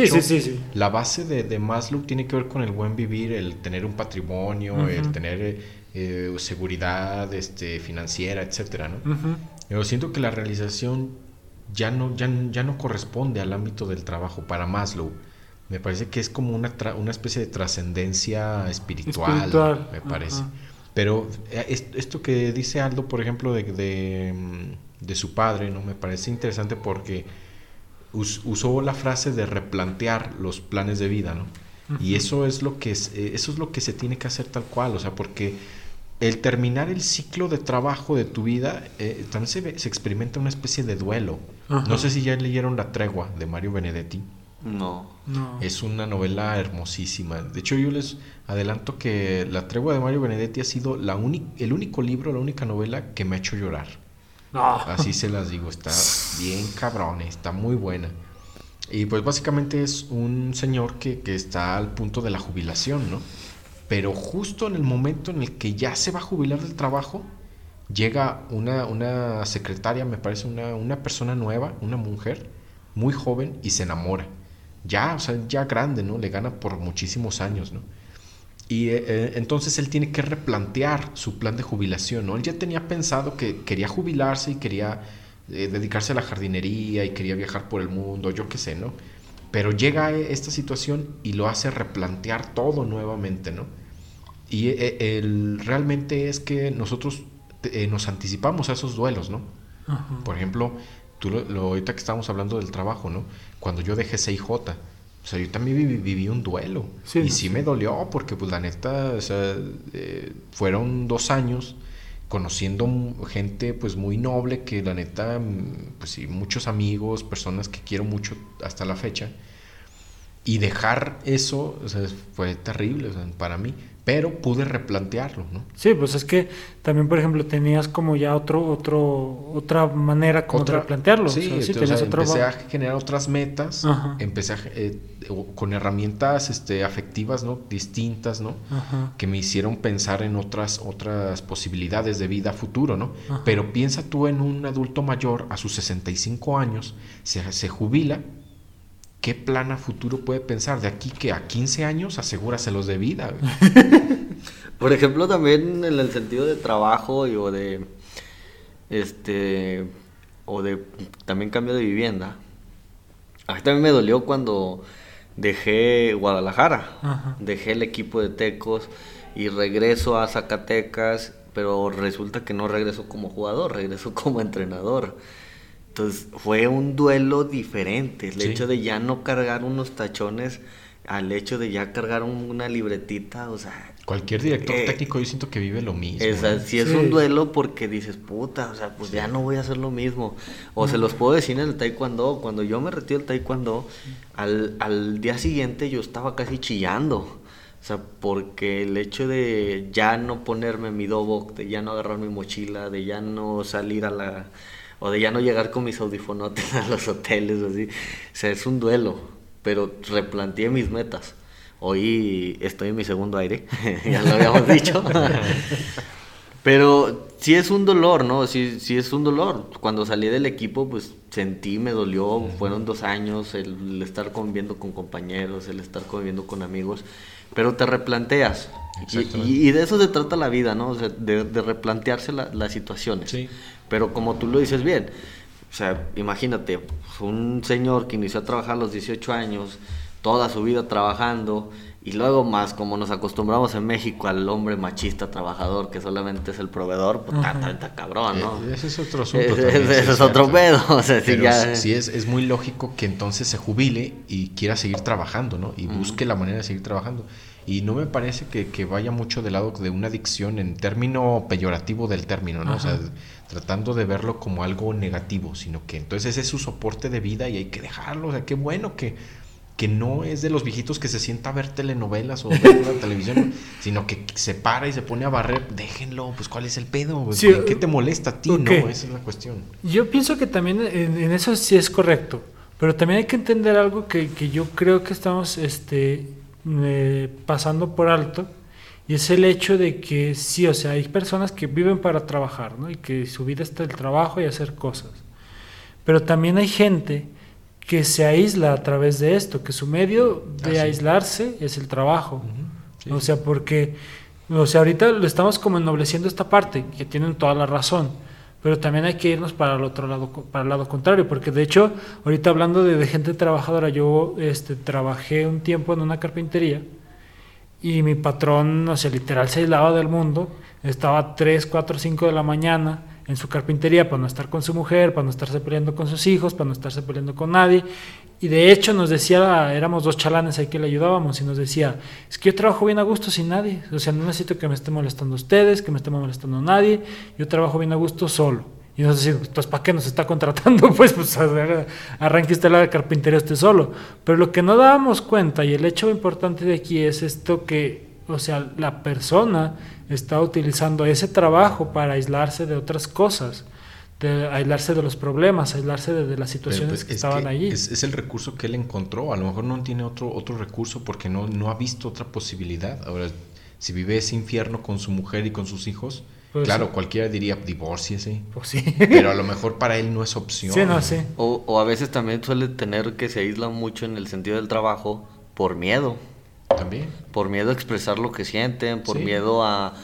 la base de, Maslow tiene que ver con el buen vivir, el tener un patrimonio, el tener eh, seguridad este, financiera, etcétera, ¿no? Pero siento que la realización ya no, ya, ya no corresponde al ámbito del trabajo para Maslow. Me parece que es como una, una especie de trascendencia espiritual, me parece. Pero eh, esto que dice Aldo, por ejemplo, de, de, mm, de, su padre, ¿no? Me parece interesante porque usó la frase de replantear los planes de vida, ¿no? Y eso es lo que es, eh, eso es lo que se tiene que hacer tal cual, o sea, porque el terminar el ciclo de trabajo de tu vida eh, también se, se, experimenta una especie de duelo. No sé si ya leyeron La Tregua de Mario Benedetti. No. Es una novela hermosísima. De hecho, yo les adelanto que La Tregua de Mario Benedetti ha sido la el único libro, la única novela que me ha hecho llorar. Así se las digo, está bien cabrón, está muy buena. Y pues básicamente es un señor que, que está al punto de la jubilación, ¿no? Pero justo en el momento en el que ya se va a jubilar del trabajo, llega una, una secretaria, me parece una, una persona nueva, una mujer muy joven y se enamora ya, o sea, ya grande, ¿no? Le gana por muchísimos años, ¿no? Y eh, eh, entonces él tiene que replantear su plan de jubilación, ¿no? Él ya tenía pensado que quería jubilarse y quería eh, dedicarse a la jardinería y quería viajar por el mundo, yo qué sé, ¿no? Pero llega esta situación y lo hace replantear todo nuevamente, ¿no? Y el, realmente es que nosotros nos anticipamos a esos duelos, ¿no? Por ejemplo, tú lo, ahorita que estamos hablando del trabajo, ¿no? Cuando yo dejé CIJ, O sea, yo también viví, un duelo. y sí, me dolió porque, pues, la neta, o sea, eh, fueron dos años conociendo gente, pues, muy noble que, la neta, mm, pues, muchos amigos, personas que quiero mucho hasta la fecha. Y dejar eso, fue terrible para mí pero pude replantearlo, ¿no? Sí, pues es que también, por ejemplo, tenías como ya otro, otro, otra manera como de replantearlo. Sí, empecé a generar otras metas, empecé eh, con herramientas este, afectivas, ¿no? Distintas, ¿no? Que me hicieron pensar en otras, otras posibilidades de vida futuro, ¿no? Pero piensa tú en un adulto mayor a sus 65 años, se, se jubila ¿qué plan a futuro puede pensar? De aquí que a 15 años asegúraselos de vida. [LAUGHS] Por ejemplo, también en el sentido de trabajo y, o de este o de también cambio de vivienda. A mí también me dolió cuando dejé Guadalajara, dejé el equipo de Tecos y regreso a Zacatecas, pero resulta que no regreso como jugador, regreso como entrenador. Entonces fue un duelo diferente. El hecho de ya no cargar unos tachones al hecho de ya cargar una libretita, o sea... Cualquier director eh, técnico yo siento que vive lo mismo. Es, Si es un duelo porque dices, puta, o sea, pues ya no voy a hacer lo mismo. O se los puedo decir en el taekwondo, cuando yo me retiro del taekwondo, al, al día siguiente yo estaba casi chillando. O sea, porque el hecho de ya no ponerme mi dobo, de ya no agarrar mi mochila, de ya no salir a la o de ya no llegar con mis audifonotes [LAUGHS] a los hoteles, así. O sea, es un duelo, pero replanteé mis metas. Hoy estoy en mi segundo aire, [LAUGHS] ya lo habíamos dicho. [LAUGHS] pero sí es un dolor, ¿no? Sí, sí es un dolor. Cuando salí del equipo, pues sentí, me dolió. Fueron dos años el, estar conviviendo con compañeros, el estar conviviendo con amigos. Pero te replanteas. Y, de eso se trata la vida, ¿no? O sea, de, replantearse las situaciones. Sí. Pero como tú lo dices bien, o sea, imagínate, un señor que inició a trabajar a los 18 años, toda su vida trabajando, y luego más como nos acostumbramos en México al hombre machista trabajador que solamente es el proveedor, pues está, cabrón, ¿no? Eh, ese es otro asunto. ese es otro pedo. [LAUGHS] O sea, sí, es, es muy lógico que entonces se jubile y quiera seguir trabajando, ¿no? Y busque la manera de seguir trabajando. Y no me parece que, que, vaya mucho del lado de una adicción en término peyorativo del término, ¿no? O sea, tratando de verlo como algo negativo, sino que entonces ese es su soporte de vida y hay que dejarlo. O sea, qué bueno que, que no es de los viejitos que se sienta a ver telenovelas o ver [LAUGHS] la televisión, sino que se para y se pone a barrer. Déjenlo, pues ¿cuál es el pedo? ¿Qué te molesta a ti? No, esa es la cuestión. Yo pienso que también en, eso sí es correcto, pero también hay que entender algo que, que yo creo que estamos este, eh, pasando por alto y es el hecho de que sí, o sea, hay personas que viven para trabajar, ¿no? Y que su vida está el trabajo y hacer cosas. Pero también hay gente que se aísla a través de esto, que su medio de ah, aislarse es el trabajo. O sea, porque, o sea, ahorita lo estamos como ennobleciendo esta parte, que tienen toda la razón, pero también hay que irnos para el otro lado, para el lado contrario, porque de hecho, ahorita hablando de, gente trabajadora, yo este, trabajé un tiempo en una carpintería, y mi patrón, no sé, literal se aislaba del mundo, estaba 3, 4, 5 de la mañana en su carpintería para no estar con su mujer, para no estarse peleando con sus hijos, para no estarse peleando con nadie. Y de hecho nos decía, éramos dos chalanes ahí que le ayudábamos y nos decía, es que yo trabajo bien a gusto sin nadie, o sea, no necesito que me esté molestando ustedes, que me esté molestando nadie, yo trabajo bien a gusto solo. Y nos decía, pues ¿para qué nos está contratando? [LAUGHS] Pues, pues arranque usted la carpintería usted solo. Pero lo que no dábamos cuenta, y el hecho importante de aquí es esto que, o sea, la persona está utilizando ese trabajo para aislarse de otras cosas, de aislarse de los problemas, aislarse de, las situaciones pues, que estaban allí. Es, el recurso que él encontró, a lo mejor no tiene otro, otro recurso porque no, no ha visto otra posibilidad. Ahora, si vive ese infierno con su mujer y con sus hijos, pues claro, cualquiera diría divórciese. Pues sí. Pero a lo mejor para él no es opción. Sí, no, sí. O, o, a veces también suele tener que se aísla mucho en el sentido del trabajo por miedo. También. Por miedo a expresar lo que sienten, por miedo a,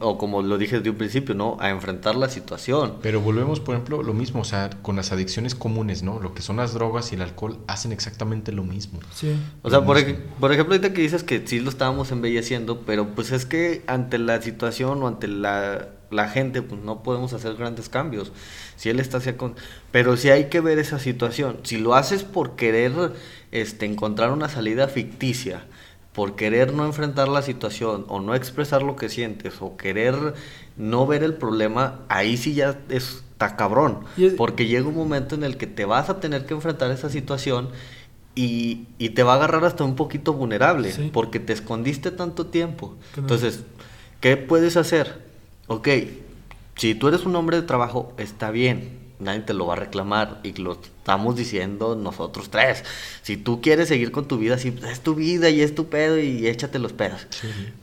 o como lo dije desde un principio, ¿no? A enfrentar la situación. Pero volvemos, por ejemplo, lo mismo, o sea, con las adicciones comunes, ¿no? Lo que son las drogas y el alcohol hacen exactamente lo mismo. Sí. O sea, por, por, ejemplo, ahorita que dices que sí lo estábamos embelleciendo, pero pues es que ante la situación o ante la la gente, pues no podemos hacer grandes cambios. Si él está hacia con... Pero si hay que ver esa situación. Si lo haces por querer este, encontrar una salida ficticia, por querer no enfrentar la situación o no expresar lo que sientes o querer no ver el problema, ahí sí ya está cabrón. Porque llega un momento en el que te vas a tener que enfrentar esa situación y, te va a agarrar hasta un poquito vulnerable porque te escondiste tanto tiempo. Entonces, ¿qué puedes hacer? Ok, si tú eres un hombre de trabajo, está bien, nadie te lo va a reclamar y lo estamos diciendo nosotros tres. Si tú quieres seguir con tu vida, sí, es tu vida y es tu pedo y échate los pedos.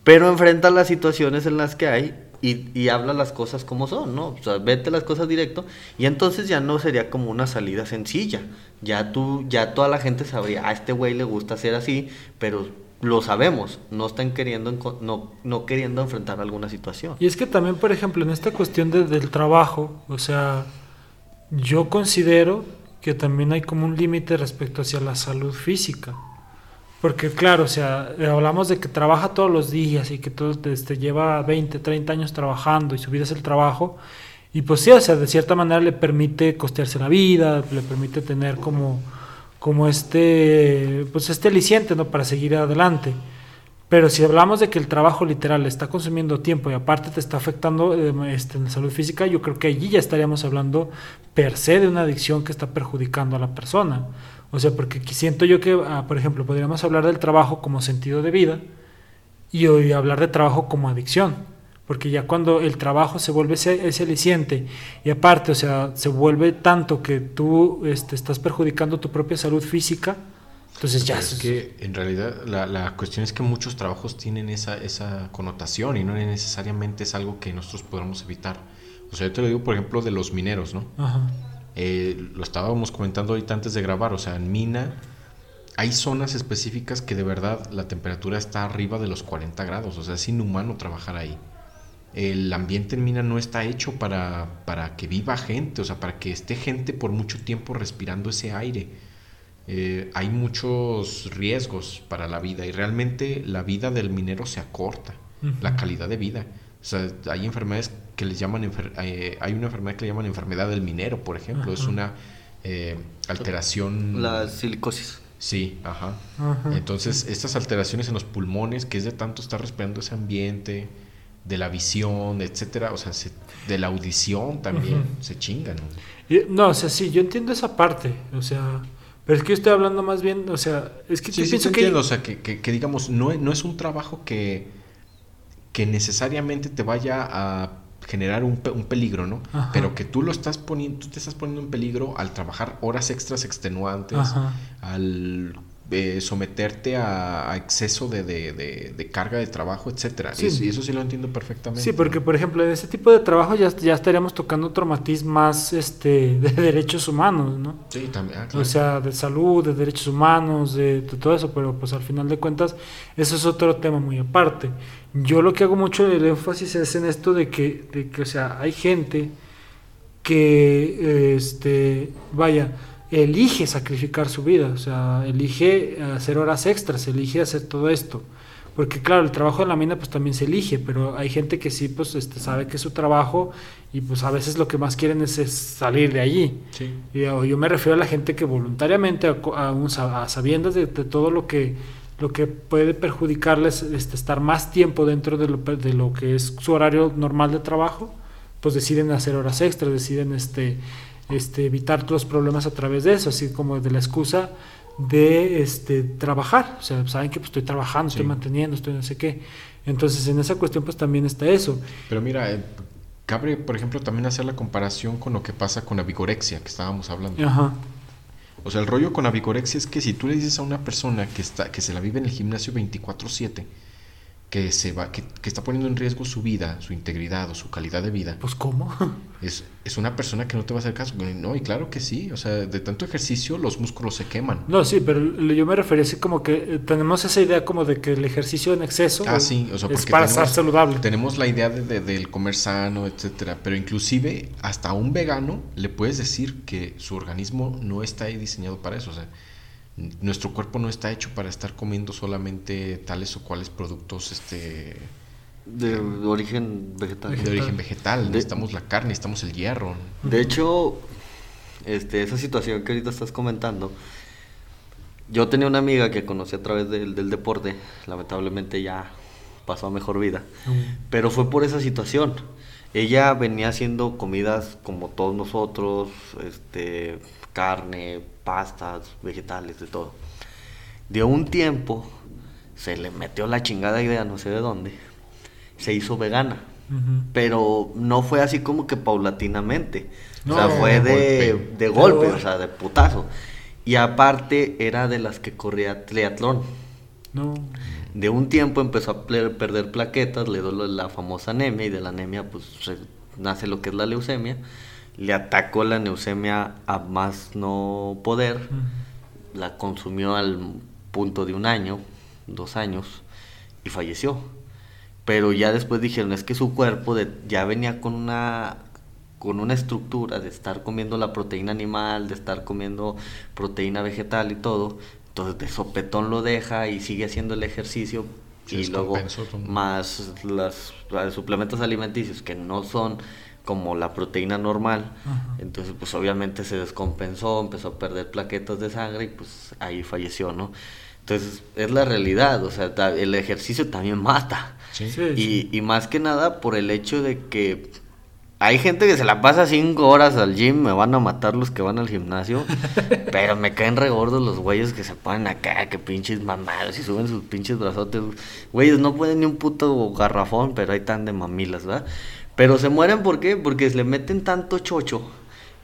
Pero enfrenta las situaciones en las que hay y, y, habla las cosas como son, ¿no? O sea, vete las cosas directo y entonces ya no sería como una salida sencilla. Ya tú, ya toda la gente sabría, a este güey le gusta ser así, pero lo sabemos, no están queriendo, no, no queriendo enfrentar alguna situación. Y es que también, por ejemplo, en esta cuestión del trabajo, o sea, yo considero que también hay como un límite respecto hacia la salud física. Porque claro, o sea, hablamos de que trabaja todos los días y que todo este, lleva 20, 30 años trabajando y su vida es el trabajo. Y pues sí, o sea, de cierta manera le permite costearse la vida, le permite tener como como este, pues este aliciente, ¿no? Para seguir adelante. Pero si hablamos de que el trabajo literal está consumiendo tiempo y aparte te está afectando eh, este, en la salud física, yo creo que allí ya estaríamos hablando per se de una adicción que está perjudicando a la persona. O sea, porque siento yo que, ah, por ejemplo, podríamos hablar del trabajo como sentido de vida y hoy hablar de trabajo como adicción porque ya cuando el trabajo se vuelve ese aliciente y aparte, o sea, se vuelve tanto que tú este, estás perjudicando tu propia salud física, entonces ya... Es que en realidad la, la, cuestión es que muchos trabajos tienen esa, esa connotación y no necesariamente es algo que nosotros podamos evitar. O sea, yo te lo digo, por ejemplo, de los mineros, ¿no? Ajá. Eh, lo estábamos comentando ahorita antes de grabar, o sea, en mina hay zonas específicas que de verdad la temperatura está arriba de los 40 grados, o sea, es inhumano trabajar ahí el ambiente en mina no está hecho para, para, que viva gente, o sea, para que esté gente por mucho tiempo respirando ese aire. Eh, hay muchos riesgos para la vida y realmente la vida del minero se acorta, la calidad de vida. O sea, hay enfermedades que les llaman, eh, hay una enfermedad que le llaman enfermedad del minero, por ejemplo, es una eh, alteración... La silicosis. Sí, ajá. Entonces, estas alteraciones en los pulmones, que es de tanto estar respirando ese ambiente, de la visión, etcétera, o sea, de la audición también se chingan. ¿no? no, o sea, sí, yo entiendo esa parte, o sea, pero es que yo estoy hablando más bien, o sea, es que sí, sí, pienso que... Entiendo, o sea, que, que, digamos, no, no, es un trabajo que, que necesariamente te vaya a generar un, un peligro, ¿no? Pero que tú lo estás poniendo, tú te estás poniendo en peligro al trabajar horas extras extenuantes, al eh, someterte a, exceso de, de, carga de trabajo, etcétera. Sí. Y eso sí lo entiendo perfectamente. Sí, porque por ejemplo, en ese tipo de trabajo ya, ya estaríamos tocando otro matiz más este, [LAUGHS] de derechos humanos, ¿no? Sí, también. Ah, o sea, de salud, de derechos humanos, de, todo eso, pero pues al final de cuentas, eso es otro tema muy aparte. Yo lo que hago mucho el énfasis es en esto de que, de que o sea, hay gente que, este, vaya, elige sacrificar su vida, o sea, elige hacer horas extras, elige hacer todo esto. Porque claro, el trabajo en la mina pues también se elige, pero hay gente que sí pues este, sabe que es su trabajo y pues a veces lo que más quieren es, salir de allí. Y, yo me refiero a la gente que voluntariamente, a, a, sabiendas de, todo lo que, lo que puede perjudicarles este, estar más tiempo dentro de lo, de lo que es su horario normal de trabajo, pues deciden hacer horas extras, deciden este este, evitar los problemas a través de eso, así como de la excusa de este, trabajar. O sea, saben que pues, estoy trabajando, estoy manteniendo, estoy no sé qué. Entonces, en esa cuestión, pues también está eso. Pero mira, eh, cabe, por ejemplo, también hacer la comparación con lo que pasa con la vigorexia que estábamos hablando. Ajá. O sea, el rollo con la vigorexia es que si tú le dices a una persona que, está, que se la vive en el gimnasio 24-7, que se va, que, está poniendo en riesgo su vida, su integridad o su calidad de vida. Pues cómo? [LAUGHS] Es, es una persona que no te va a hacer caso. No, y claro que sí. O sea, de tanto ejercicio los músculos se queman. No, sí, pero yo me refería así como que eh, tenemos esa idea como de que el ejercicio en exceso ah, sí, o sea, es para estar saludable. Tenemos la idea de, del comer sano, etcétera. Pero inclusive hasta a un vegano le puedes decir que su organismo no está ahí diseñado para eso. O sea, nuestro cuerpo no está hecho para estar comiendo solamente tales o cuales productos este De origen vegetal. De origen vegetal, necesitamos la carne, necesitamos el hierro. De hecho, este, esa situación que ahorita estás comentando, yo tenía una amiga que conocí a través del, del deporte, lamentablemente ya pasó a mejor vida, pero fue por esa situación. Ella venía haciendo comidas como todos nosotros, este, carne, pastas, vegetales, de todo. De un tiempo se le metió la chingada idea, no sé de dónde, se hizo vegana. Pero no fue así como que paulatinamente. o sea, fue de, de golpe, o sea, de putazo. Y aparte era de las que corría triatlón. No. De un tiempo empezó a perder plaquetas, le dio la famosa anemia y de la anemia pues nace lo que es la leucemia. Le atacó la leucemia a más no poder, la consumió al punto de un año, dos años y falleció. Pero ya después dijeron, es que su cuerpo ya venía con una con una estructura de estar comiendo la proteína animal, de estar comiendo proteína vegetal y todo, entonces de sopetón lo deja y sigue haciendo el ejercicio y luego más los suplementos alimenticios que no son como la proteína normal, entonces pues obviamente se descompensó, empezó a perder plaquetas de sangre y pues ahí falleció, ¿no? Entonces es la realidad, o sea, el ejercicio también mata. y, y más que nada por el hecho de que hay gente que se la pasa cinco horas al gym, me van a matar los que van al gimnasio, [LAUGHS] pero me caen regordos los güeyes que se ponen acá, que pinches mamados y suben sus pinches brazotes. Güeyes no pueden ni un puto garrafón, pero hay tan de mamilas, ¿verdad? Pero se mueren, ¿por qué? Porque se le meten tanto chocho,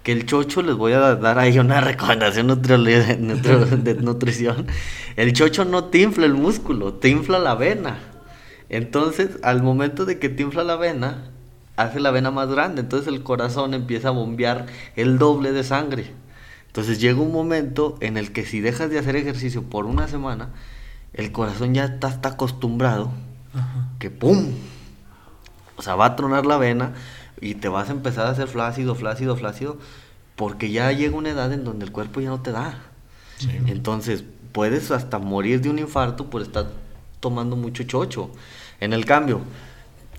que el chocho, les voy a dar ahí una [LAUGHS] recomendación de nutrición, el chocho no te infla el músculo, te infla la vena. Entonces, al momento de que te infla la vena, hace la vena más grande, entonces el corazón empieza a bombear el doble de sangre. Entonces llega un momento en el que si dejas de hacer ejercicio por una semana, el corazón ya está, está acostumbrado que ¡pum! O sea, va a tronar la vena y te vas a empezar a hacer flácido, flácido, flácido, porque ya llega una edad en donde el cuerpo ya no te da. Entonces, puedes hasta morir de un infarto por estar tomando mucho chocho. En el cambio,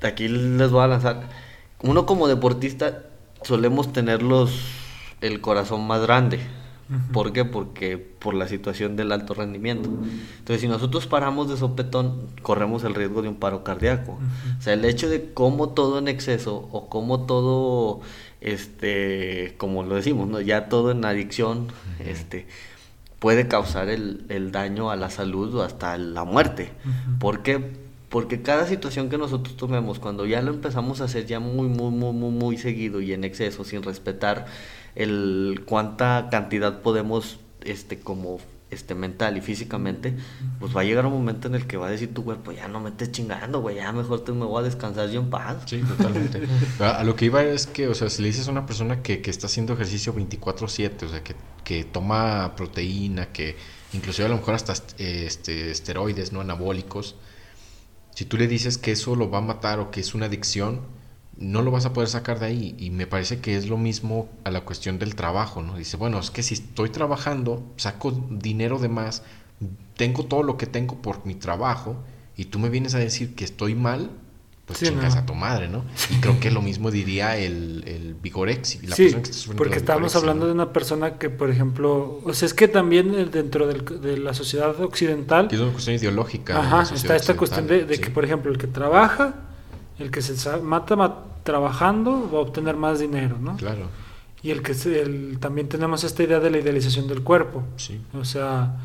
aquí les voy a lanzar uno como deportista solemos tener el corazón más grande. ¿Por qué? Porque por la situación del alto rendimiento. Entonces, si nosotros paramos de sopetón, corremos el riesgo de un paro cardíaco. O sea, el hecho de cómo todo en exceso o cómo todo, este, como lo decimos, ¿no? ya todo en adicción, este, puede causar el, el, daño a la salud o hasta la muerte. ¿Por qué? Porque cada situación que nosotros tomemos, cuando ya lo empezamos a hacer ya muy, muy, muy, muy, muy seguido y en exceso, sin respetar el cuánta cantidad podemos, este, como este, mental y físicamente, pues va a llegar un momento en el que va a decir tu cuerpo, ya no me estés chingando, güey, ya mejor te me voy a descansar yo en paz. Sí, totalmente. [LAUGHS] a lo que iba es que, o sea, si le dices a una persona que, que está haciendo ejercicio 24/7, o sea, que, que toma proteína, que inclusive a lo mejor hasta este, esteroides, ¿no? Anabólicos, si tú le dices que eso lo va a matar o que es una adicción, no lo vas a poder sacar de ahí. Y me parece que es lo mismo a la cuestión del trabajo, ¿no? Dice, bueno, es que si estoy trabajando, saco dinero de más, tengo todo lo que tengo por mi trabajo, y tú me vienes a decir que estoy mal, pues chingas a tu madre, ¿no? Y creo que lo mismo diría el, el Vigorex. La sí, porque estamos hablando de una persona que, por ejemplo, o sea, es que también dentro de la sociedad occidental... Es una cuestión ideológica. Ajá, está esta cuestión de, que, por ejemplo, el que trabaja, el que se mata trabajando va a obtener más dinero, ¿no? Claro. Y el que el, también tenemos esta idea de la idealización del cuerpo. Sí. O sea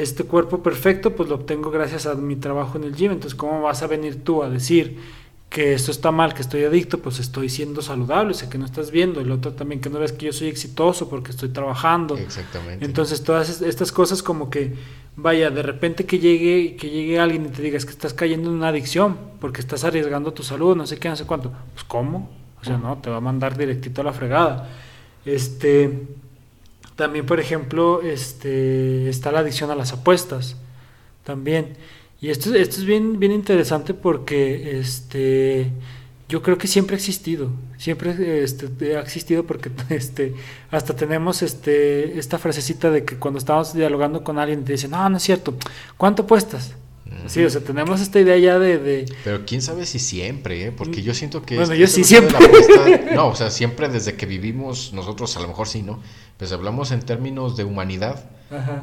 este cuerpo perfecto pues lo obtengo gracias a mi trabajo en el gym. Entonces, ¿cómo vas a venir tú a decir que esto está mal, que estoy adicto? Pues estoy siendo saludable, sé que no estás viendo. El otro también que no ves que yo soy exitoso porque estoy trabajando. Exactamente. Entonces, todas estas cosas como que, vaya, de repente que llegue, que llegue alguien y te digas que estás cayendo en una adicción porque estás arriesgando tu salud, no sé qué, no sé cuánto. Pues, ¿cómo? O sea, no, te va a mandar directito a la fregada. Este también, por ejemplo, este, está la adicción a las apuestas. También. Y esto, esto es bien, bien interesante porque este, yo creo que siempre ha existido. Siempre este, ha existido porque [LAUGHS] este, hasta tenemos este, esta frasecita de que cuando estamos dialogando con alguien te dicen, no, no es cierto, ¿cuánto apuestas? Sí, o sea, tenemos esta idea ya de, Pero quién sabe si siempre, ¿eh? Porque yo siento que... Bueno, yo sí siempre. [LAUGHS] no, o sea, siempre desde que vivimos, nosotros a lo mejor sí, ¿no? Pues hablamos en términos de humanidad.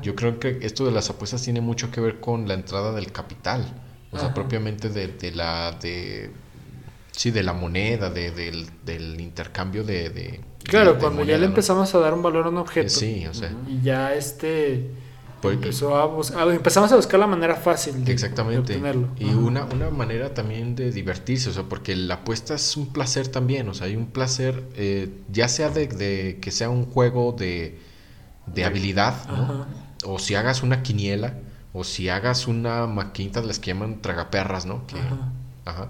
Yo creo que esto de las apuestas tiene mucho que ver con la entrada del capital. O sea, propiamente de, de, la... De, sí, de la moneda, de, del, del intercambio de... claro, cuando ya le empezamos a dar un valor a un objeto. Sí, o sea. Y ya este empezó a empezamos a buscar la manera fácil de, Exactamente. obtenerlo. Y una, una manera también de divertirse, o sea, porque la apuesta es un placer también, o sea, hay un placer, eh, ya sea de, que sea un juego de, de habilidad, ¿no? o si hagas una quiniela, o si hagas una maquinita de las que llaman tragaperras, ¿no? Que, ajá.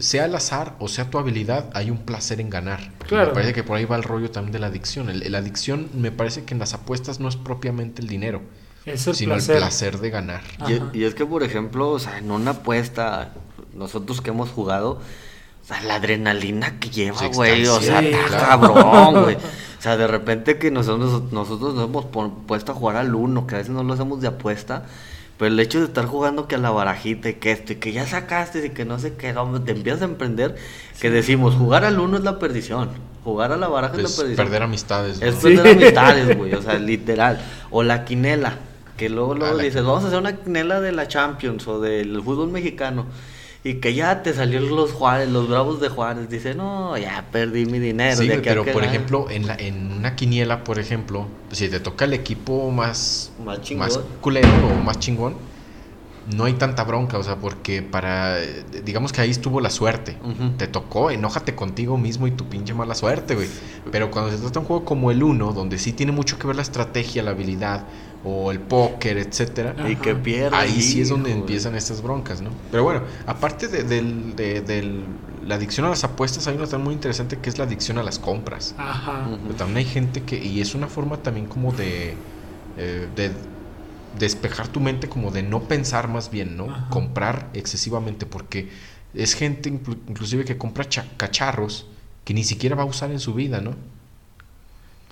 Sea el azar o sea tu habilidad, hay un placer en ganar. Claro. Me parece que por ahí va el rollo también de la adicción. la adicción me parece que en las apuestas no es propiamente el dinero sino el placer de ganar. Y, es que, por ejemplo, o sea, en una apuesta, nosotros que hemos jugado, o sea, la adrenalina que lleva, güey, o sea, cabrón, güey. [LAUGHS] O sea, de repente que nosotros, nosotros nos hemos puesto a jugar al uno, que a veces no lo hacemos de apuesta, pero el hecho de estar jugando que a la barajita y que esto y que ya sacaste y que no sé qué, te empiezas a emprender, que decimos, jugar al uno es la perdición, jugar a la baraja es, la perdición. perder amistades. Es perder amistades, güey, o sea, [LAUGHS] literal. O la quinela. Que luego, luego dices, vamos a hacer una quinela de la Champions o del fútbol mexicano. Y que ya te salieron los Juárez, los Bravos de Juárez. Dice, no, ya perdí mi dinero. Sí, pero por ejemplo, en, la, en una quiniela, por ejemplo, si te toca el equipo más, más, más culero o más chingón, no hay tanta bronca, o sea, porque para, digamos que ahí estuvo la suerte, te tocó, enójate contigo mismo y tu pinche mala suerte, güey. Pero cuando se trata de un juego como el 1, donde sí tiene mucho que ver la estrategia, la habilidad, o el póker, etcétera. Y que pierde. Ahí sí es donde empiezan estas broncas, ¿no? Pero bueno, aparte de, la adicción a las apuestas, hay una tan muy interesante que es la adicción a las compras. Ajá. también hay gente que, y es una forma también como de, eh, de despejar tu mente, como de no pensar más bien, ¿no? Comprar excesivamente, porque es gente inclusive que compra cacharros que ni siquiera va a usar en su vida, ¿no?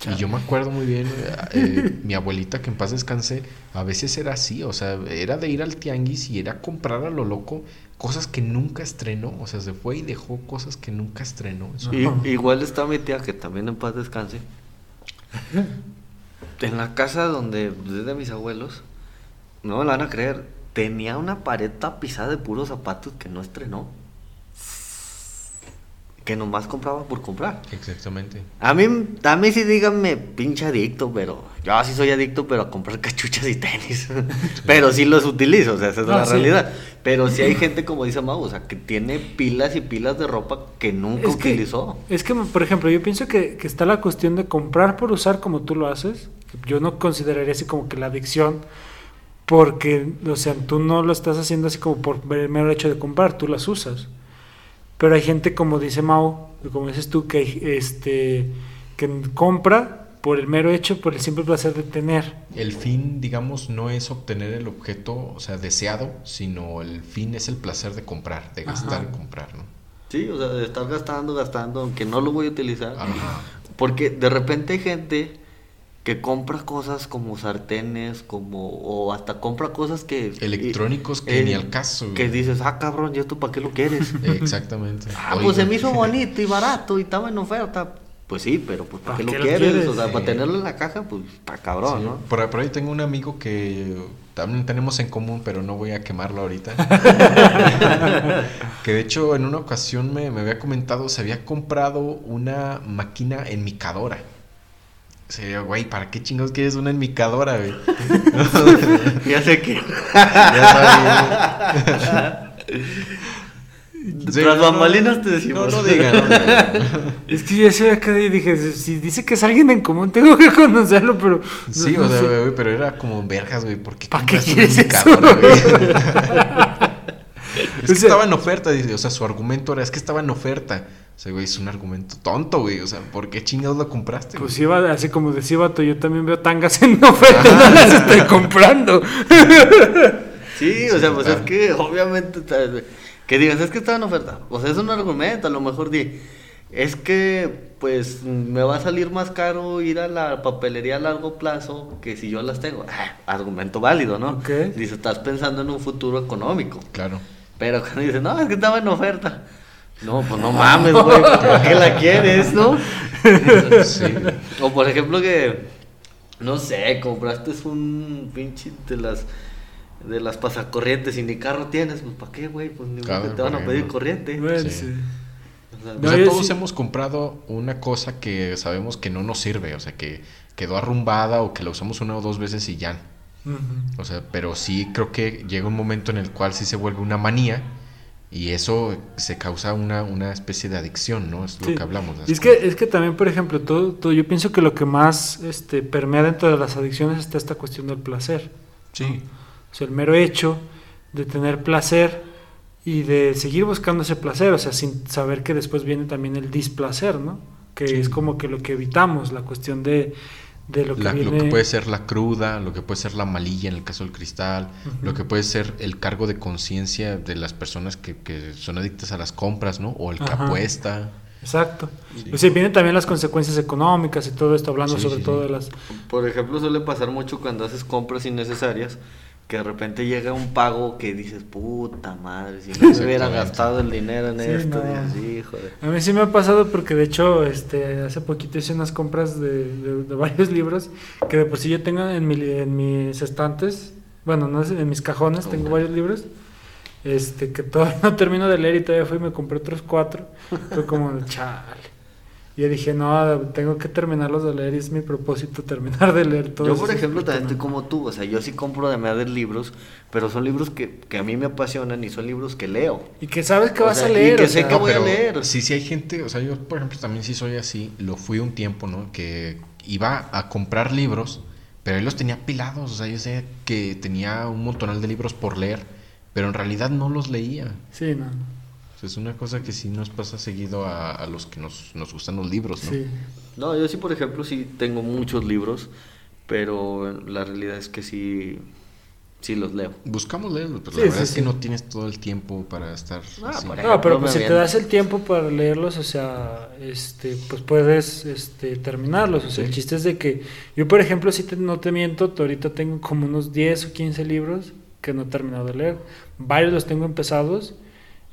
Y yo me acuerdo muy bien, [LAUGHS] eh, mi abuelita, que en paz descanse, a veces era así, o sea, era de ir al tianguis y era comprar a lo loco cosas que nunca estrenó, o sea, se fue y dejó cosas que nunca estrenó. igual está mi tía, que también en paz descanse, en la casa donde, de mis abuelos, no me la van a creer, tenía una pared tapizada de puros zapatos que no estrenó que nomás compraba por comprar. Exactamente. A mí, a mí sí díganme pinche adicto, pero yo sí soy adicto, pero a comprar cachuchas y tenis. [LAUGHS] pero sí los utilizo, o sea, esa es la realidad. Pero sí hay gente, como dice Mau, o sea, que tiene pilas y pilas de ropa que nunca utilizó. es que, por ejemplo, yo pienso que, que, está la cuestión de comprar por usar como tú lo haces. Yo no consideraría así como que la adicción, porque, o sea, tú no lo estás haciendo así como por el mero hecho de comprar, tú las usas. Pero hay gente, como dice Mao, como dices tú, que, este, que compra por el mero hecho, por el simple placer de tener. El fin, digamos, no es obtener el objeto, o sea, deseado, sino el fin es el placer de comprar, de gastar y comprar, ¿no? Sí, o sea, de estar gastando, gastando, aunque no lo voy a utilizar. Porque de repente hay gente que compra cosas como sartenes, como o hasta compra cosas que electrónicos que ni al caso. Que dices, "Ah, cabrón, ¿y esto para qué lo quieres?" [LAUGHS] Exactamente. ah, pues se me hizo [LAUGHS] bonito y barato y estaba en oferta. Pues sí, pero pues ¿para, qué, lo, quieres? O sea, para tenerlo en la caja, pues está cabrón, ¿no? Por, por, ahí tengo un amigo que también tenemos en común, pero no voy a quemarlo ahorita. [LAUGHS] que de hecho en una ocasión me, me había comentado, se había comprado una máquina enmicadora. Sería, güey, ¿para qué chingados quieres una enmicadora, güey? [LAUGHS] ya sé que. ya sabes. Las bambalinas te decimos. No, no digan. es que ya se acá y dije, si dice que es alguien en común, tengo que conocerlo, pero. Sí, o sea, güey, pero era como verjas, güey. ¿Por qué, ¿Para qué quieres eso? Güey? [LAUGHS] es que estaba en oferta, dice. O sea, su argumento era, es que estaba en oferta. O sea, güey, es un argumento tonto, güey. O sea, ¿por qué chingados lo compraste? Pues iba, así como decía Vato, yo también veo tangas en [LAUGHS] oferta, no las estoy comprando. [LAUGHS] sí, o sea, pues es que obviamente, que digas, es que estaba en oferta. O sea, es un argumento, a lo mejor di, es que pues me va a salir más caro ir a la papelería a largo plazo que si yo las tengo. Ah, argumento válido, ¿no? Dice, estás pensando en un futuro económico. Claro. Pero cuando dice, no, es que estaba en oferta. No, pues no mames, güey, [LAUGHS] ¿por qué la quieres, no? [LAUGHS] Sí. O por ejemplo que, no sé, compraste un pinche de las de las pasacorrientes y ni carro tienes, pues ¿para qué, güey? Pues ni te van a pedir corriente. sí. O sea, todos hemos comprado una cosa que sabemos que no nos sirve, o sea, que quedó arrumbada o que la usamos una o dos veces y ya. O sea, pero sí creo que llega un momento en el cual sí se vuelve una manía y eso se causa una, una especie de adicción, ¿no? Es lo que hablamos. Y es que, es que también, por ejemplo, todo, todo, yo pienso que lo que más este, permea dentro de las adicciones está esta cuestión del placer. Sí. O sea, el mero hecho de tener placer y de seguir buscando ese placer, o sea, sin saber que después viene también el displacer, ¿no? Que es como que lo que evitamos, la cuestión de, de lo, que lo que puede ser la cruda, lo que puede ser la malilla en el caso del cristal, lo que puede ser el cargo de conciencia de las personas que, que, son adictas a las compras, ¿no? O el que apuesta. Exacto. O sea, vienen también las consecuencias económicas y todo esto, hablando sobre todo de las... Por ejemplo, suele pasar mucho cuando haces compras innecesarias que de repente llega un pago que dices, puta madre, si no se hubiera gastado el dinero en esto, y A mí sí me ha pasado porque de hecho este hace poquito hice unas compras de, varios [LAUGHS] libros que de por sí yo tengo en, mi, en mis estantes, bueno, no en mis cajones tengo varios libros. Este, que todavía [LAUGHS] no termino de leer y todavía fui y me compré otros cuatro. Fue como, chale. Y yo dije, no, tengo que terminarlos de leer y es mi propósito terminar de leer todo. Yo, por ejemplo, también estoy como tú, o sea, yo sí compro de de libros, pero son libros que, que, a mí me apasionan y son libros que leo. Y que sabes que vas a leer. Y que sé que voy a leer. Sí, sí hay gente, o sea, yo, por ejemplo, también sí soy así, lo fui un tiempo, ¿no? Que iba a comprar libros, pero él los tenía pilados, o sea, yo sé que tenía un montonal de libros por leer, pero en realidad no los leía. Sí, no es una cosa que sí nos pasa seguido a, los que nos, nos, gustan los libros, ¿no? Sí. No, yo sí, por ejemplo, sí tengo muchos libros, pero la realidad es que sí, sí los leo. Buscamos leerlos, pero la verdad es que no tienes todo el tiempo para estar... Ah, no, pero pues si te das el tiempo para leerlos, o sea, este, pues puedes este, terminarlos. O sea, el chiste es de que yo, por ejemplo, si no te miento, ahorita tengo como unos 10 o 15 libros que no he terminado de leer. Varios los tengo empezados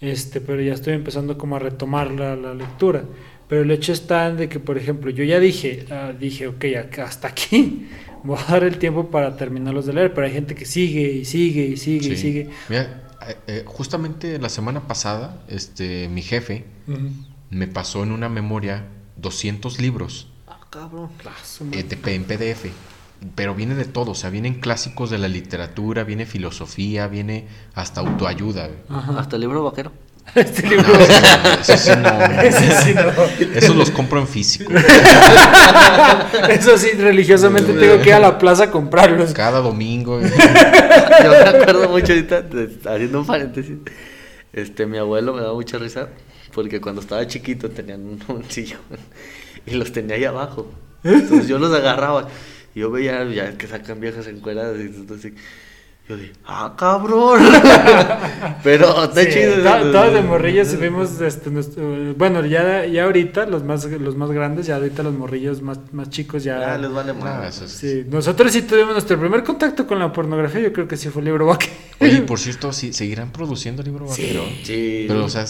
este, pero ya estoy empezando como a retomar la, la lectura. Pero el hecho está en de que, por ejemplo, yo ya dije, uh, dije, ok, hasta aquí [LAUGHS] voy a dar el tiempo para terminarlos de leer, pero hay gente que sigue y sigue y sigue y sigue. Mira, eh, eh, justamente la semana pasada, este, mi jefe me pasó en una memoria 200 libros. Ah, cabrón. Eh, en PDF pero viene de todo, o sea, vienen clásicos de la literatura, viene filosofía, viene hasta autoayuda. Hasta el libro vaquero. [LAUGHS] Este libro. eso, sí no. [LAUGHS] Eso los compro en físico. [LAUGHS] eso sí, religiosamente tengo que ir a la plaza a comprarlos. Cada domingo. Yo me acuerdo mucho ahorita, haciendo un paréntesis. Este, mi abuelo me daba mucha risa porque cuando estaba chiquito tenían un, un sillón y los tenía ahí abajo. Entonces yo los agarraba yo veía ya que sacan viejas encueradas y entonces yo dije, ah, cabrón. [LAUGHS] Pero está chido. todas de morrillos vimos, este, bueno, ya, ya ahorita los más, los más grandes, ya ahorita los morrillos más, más chicos ya... Ah, les vale más. sí, nosotros sí tuvimos nuestro primer contacto con la pornografía, yo creo que sí fue el libro vaquero. Oye, por cierto, ¿sí, ¿seguirán produciendo el libro vaquero? Sí. Pero, o sea,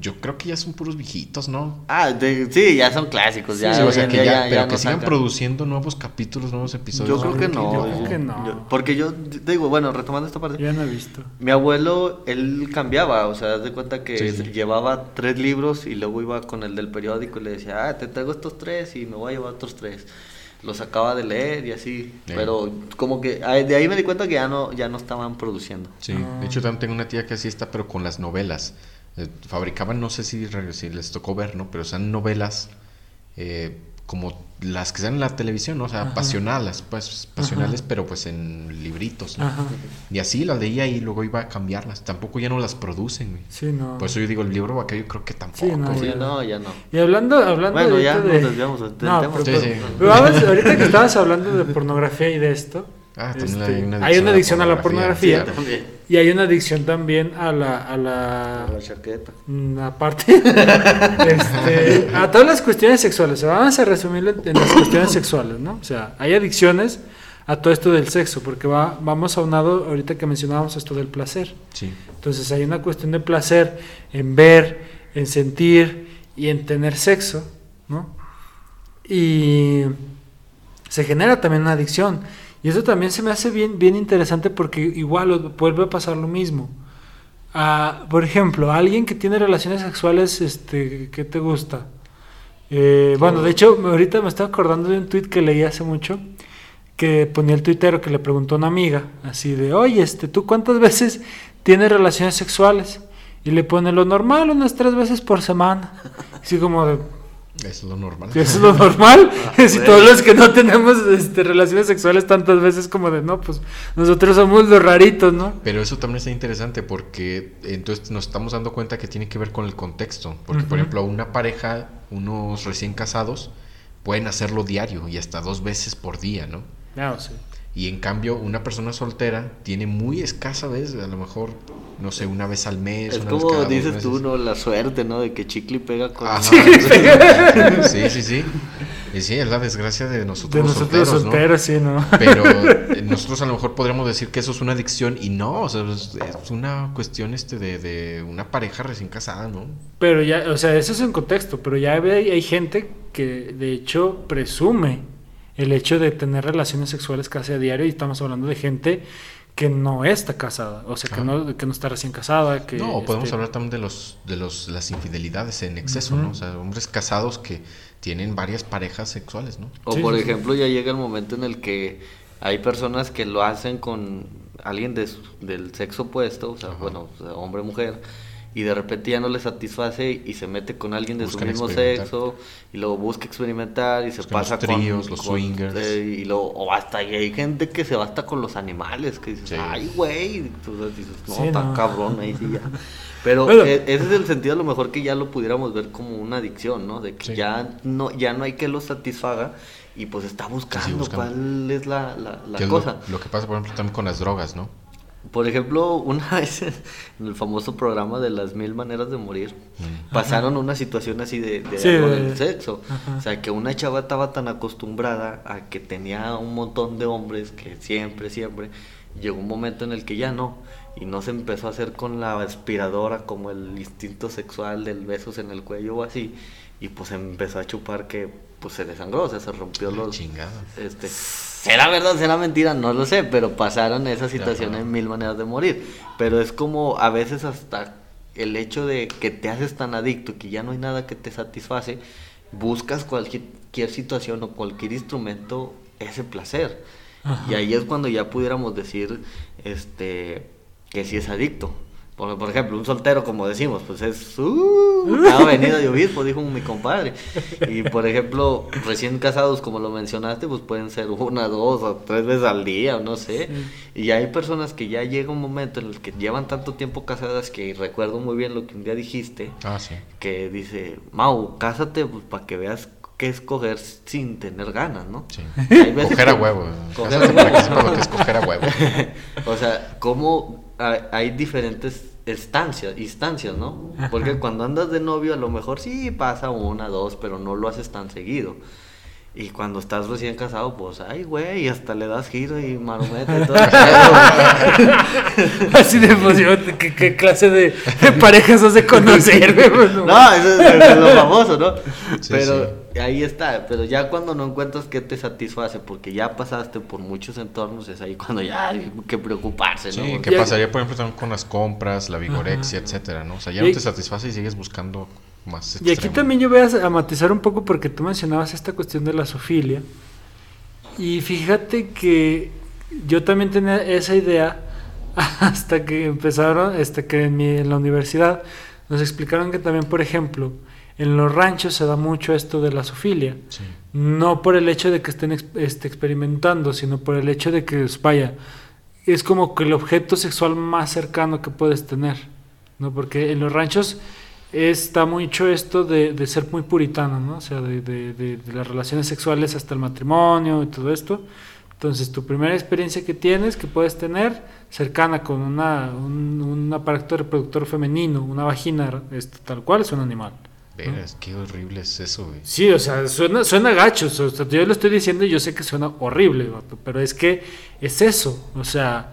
yo creo que ya son puros viejitos, ¿no? Ah, sí, ya son clásicos, ya. o sea, que ya, pero que sigan produciendo nuevos capítulos, nuevos episodios. Yo creo que no. Yo creo que no. porque yo digo, bueno, retomando esta parte. Ya no he visto. Mi abuelo, él cambiaba, o sea, haz de cuenta que llevaba tres libros y luego iba con el del periódico y le decía, ah, te traigo estos tres y me voy a llevar otros tres. Los acaba de leer y así. Pero como que de ahí me di cuenta que ya no, ya no estaban produciendo. Sí, de ah. hecho también tengo una tía que así está, pero con las novelas. Eh, fabricaban, no sé si, si, les tocó ver, ¿no? Pero son novelas eh, como las que están en la televisión, ¿no? o sea, pasionales, pues, pasionales, pero pues en libritos, ¿no? Y así las leía y luego iba a cambiarlas. Tampoco ya no las producen, güey. Sí, no. Por eso yo digo, el libro vaquero yo creo que tampoco. Sí, no, ya no, ya no. Y hablando, hablando bueno, ya de... nos desviamos del tema. Pero, ahorita que estabas hablando de pornografía y de esto, Ah, también hay, una este, adicción, a la pornografía. también. Y hay una adicción también a la... A la, A la chaqueta. Mm, Aparte, [LAUGHS] este, a todas las cuestiones sexuales. O sea, vamos a resumirlo en en las cuestiones sexuales, ¿no? O sea, hay adicciones a todo esto del sexo, porque va, vamos aunado ahorita que mencionábamos esto del placer. Sí. Entonces hay una cuestión de placer en ver, en sentir y en tener sexo, ¿no? Y se genera también una adicción. Y eso también se me hace bien, bien interesante porque igual vuelve a pasar lo mismo. Ah, por ejemplo, alguien que tiene relaciones sexuales, este, ¿qué te gusta? Eh, bueno, de hecho, ahorita me estaba acordando de un tweet que leí hace mucho que ponía el tuitero que le preguntó a una amiga, así de, oye, este, ¿tú cuántas veces tienes relaciones sexuales? Y le pone lo normal, unas tres veces por semana. Así como de, Eso es lo normal. ¿eso es lo normal? si bueno. todos los que no tenemos este, relaciones sexuales tantas veces como de, no, pues nosotros somos los raritos, ¿no? Pero eso también está interesante porque entonces nos estamos dando cuenta que tiene que ver con el contexto. Porque, por ejemplo, una pareja, unos recién casados, pueden hacerlo diario y hasta dos veces por día, ¿no? Claro, sí. Y en cambio, una persona soltera tiene muy escasa vez, a lo mejor, no sé, una vez al mes. Es una vez como cada dices tú, ¿no? La suerte, ¿no? De que chicle pega con... Ajá. [LAUGHS] sí, sí, sí. Y sí, es la desgracia de nosotros, De nosotros solteros, ¿no? solteros, sí, ¿no? Pero eh, [LAUGHS] nosotros a lo mejor podríamos decir que eso es una adicción y no, o sea, es, es una cuestión este de, de una pareja recién casada, ¿no? Pero ya, o sea, eso es en contexto, pero ya hay, hay gente que de hecho presume el hecho de tener relaciones sexuales casi a diario y estamos hablando de gente que no está casada, o sea, que, Ah. no, que no está recién casada, que... no, o podemos este, hablar también de los de los las infidelidades en exceso. ¿no? O sea, hombres casados que tienen varias parejas sexuales, ¿no? O Sí, por sí, sí. ejemplo, ya llega el momento en el que hay personas que lo hacen con alguien de su- del sexo opuesto, o sea, Ajá. bueno, o sea, hombre mujer, y de repente ya no le satisface y se mete con alguien de Buscan su mismo sexo y luego busca experimentar y se Buscan los pasa tríos, con los con- swingers. eh, y luego o hasta y hay gente que se va hasta con los animales que dices, Sí. "Ay, güey", y tú dices, "No, Sí, no. cabrón ahí sí ya." [LAUGHS] Pero Bueno. e- ese es el sentido a lo mejor que ya lo pudiéramos ver como una adicción, ¿no? De que Sí. ya no ya no hay que lo satisfaga y pues está buscando, buscando. cuál es la, la, la Que es lo- cosa. Lo, que pasa, por ejemplo, también con las drogas, ¿no? Por ejemplo, [LAUGHS] una vez en el famoso programa de las mil maneras de morir, Mm. pasaron una situación así de, de Sí, algo del sexo. Ajá. O sea, que una chava estaba tan acostumbrada a que tenía un montón de hombres que siempre, siempre, llegó un momento en el que ya no. Y no se empezó a hacer con la aspiradora como el instinto sexual del besos en el cuello o así. Y pues empezó a chupar que pues se desangró, o sea, se rompió La los... chingada. Este, será verdad, será mentira, no lo sé, pero pasaron esa situación en mil maneras de morir. Pero es como a veces hasta el hecho de que te haces tan adicto que ya no hay nada que te satisface, buscas cualquier, cualquier situación o cualquier instrumento ese placer. Ajá. Y ahí es cuando ya pudiéramos decir este que sí es adicto. Por, por ejemplo, un soltero, como decimos, pues es uh, cada [LAUGHS] venido de obispo, dijo mi compadre. Y por ejemplo, recién casados, como lo mencionaste, pues pueden ser una, dos o tres veces al día, o no sé. Y hay personas que ya llega un momento en el que llevan tanto tiempo casadas que recuerdo muy bien lo que un día dijiste, Ah, sí. que dice, Mau, cásate pues, para que veas qué escoger sin tener ganas, ¿no? Sí. Coger a que- huevo. Coger a que huevo. que coger a huevo. [LAUGHS] o sea, cómo hay, hay diferentes estancias, instancias, ¿no? Ajá. Porque cuando andas de novio a lo mejor sí pasa una, dos, pero no lo haces tan seguido. Y cuando estás recién casado, pues, ay, güey, hasta le das giro y marometa y todo. el pedo. [LAUGHS] Así de emoción, ¿qué, qué clase de, de parejas has de conocer, [LAUGHS] güey? Pues, no. no, eso es, eso es lo famoso, ¿no? Sí, pero ahí está, pero ya cuando no encuentras qué te satisface, porque ya pasaste por muchos entornos, es ahí cuando ya hay que preocuparse, ¿no? Sí, ¿qué Ya- pasaría, por ejemplo, también con las compras, la vigorexia, etcétera, ¿no? O sea, ya Y- no te satisface y sigues buscando más Y aquí extremo. también yo voy a a matizar un poco porque tú mencionabas esta cuestión de la zoofilia. Y fíjate que yo también tenía esa idea [LAUGHS] hasta que empezaron, este, que en, mi- en la universidad nos explicaron que también, por ejemplo, en los ranchos se da mucho esto de la zoofilia. Sí. No por el hecho de que estén ex- este, experimentando, sino por el hecho de que, pues, vaya, es como que el objeto sexual más cercano que puedes tener, ¿no? Porque en los ranchos está mucho esto de, de ser muy puritano, ¿no? O sea, de, de- de- de las relaciones sexuales hasta el matrimonio y todo esto. Entonces, tu primera experiencia que tienes, que puedes tener, cercana con una, un, aparato reproductor femenino, una vagina, este, tal cual es un animal. Veras, qué horrible es eso, güey. Sí, o sea, suena, suena gacho. yo lo estoy diciendo y yo sé que suena horrible, pero es que es eso. O sea,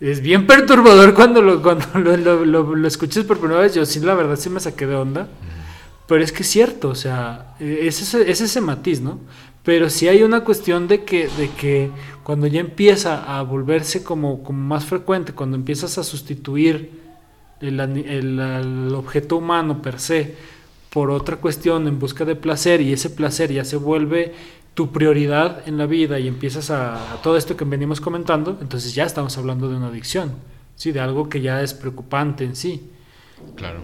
es bien [LAUGHS] perturbador cuando lo, cuando [LAUGHS] lo, lo, escuches por primera vez. Yo sí, la verdad, sí me saqué de onda. Pero es que es cierto, o sea, es ese, es ese matiz, ¿no? Pero sí hay una cuestión de que, de que cuando ya empieza a volverse como, como más frecuente, cuando empiezas a sustituir el, el, objeto humano per se por otra cuestión en busca de placer y ese placer ya se vuelve tu prioridad en la vida y empiezas a, a todo esto que venimos comentando, entonces ya estamos hablando de una adicción, ¿sí? de algo que ya es preocupante en sí. Claro.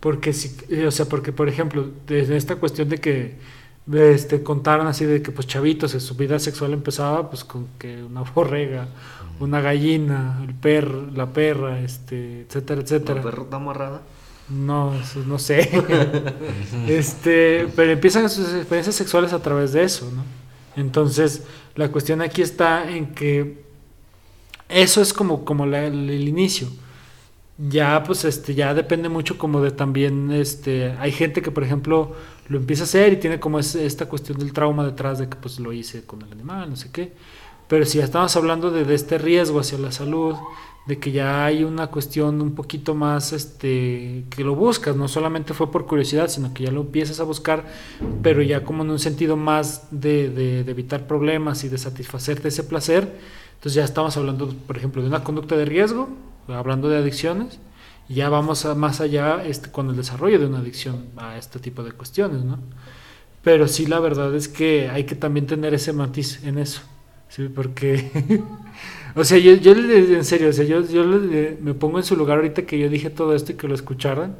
Porque, si, eh, o sea, porque por ejemplo, desde esta cuestión de que este, contaron así de que pues chavitos, su vida sexual empezaba pues con que una borrega, una gallina, el perro, la perra, este, etcétera, etcétera. ¿La perra está amarrada? No, no sé. [LAUGHS] este, pero empiezan sus experiencias sexuales a través de eso, ¿no? Entonces, la cuestión aquí está en que eso es como, como el inicio ya pues este ya depende mucho como de también este hay gente que por ejemplo lo empieza a hacer y tiene como esta cuestión del trauma detrás de que pues lo hice con el animal no sé qué pero si ya estamos hablando de, este riesgo hacia la salud de que ya hay una cuestión un poquito más este que lo buscas no solamente fue por curiosidad sino que ya lo empiezas a buscar pero ya como en un sentido más de, de, evitar problemas y de satisfacerte ese placer entonces ya estamos hablando por ejemplo de una conducta de riesgo hablando de adicciones, ya vamos más allá este, con el desarrollo de una adicción a este tipo de cuestiones, ¿no? Pero sí, la verdad es que hay que también tener ese matiz en eso, ¿sí? Porque, [LAUGHS] o sea, yo, yo en serio, o sea, yo, yo me pongo en su lugar ahorita que yo dije todo esto y que lo escucharan,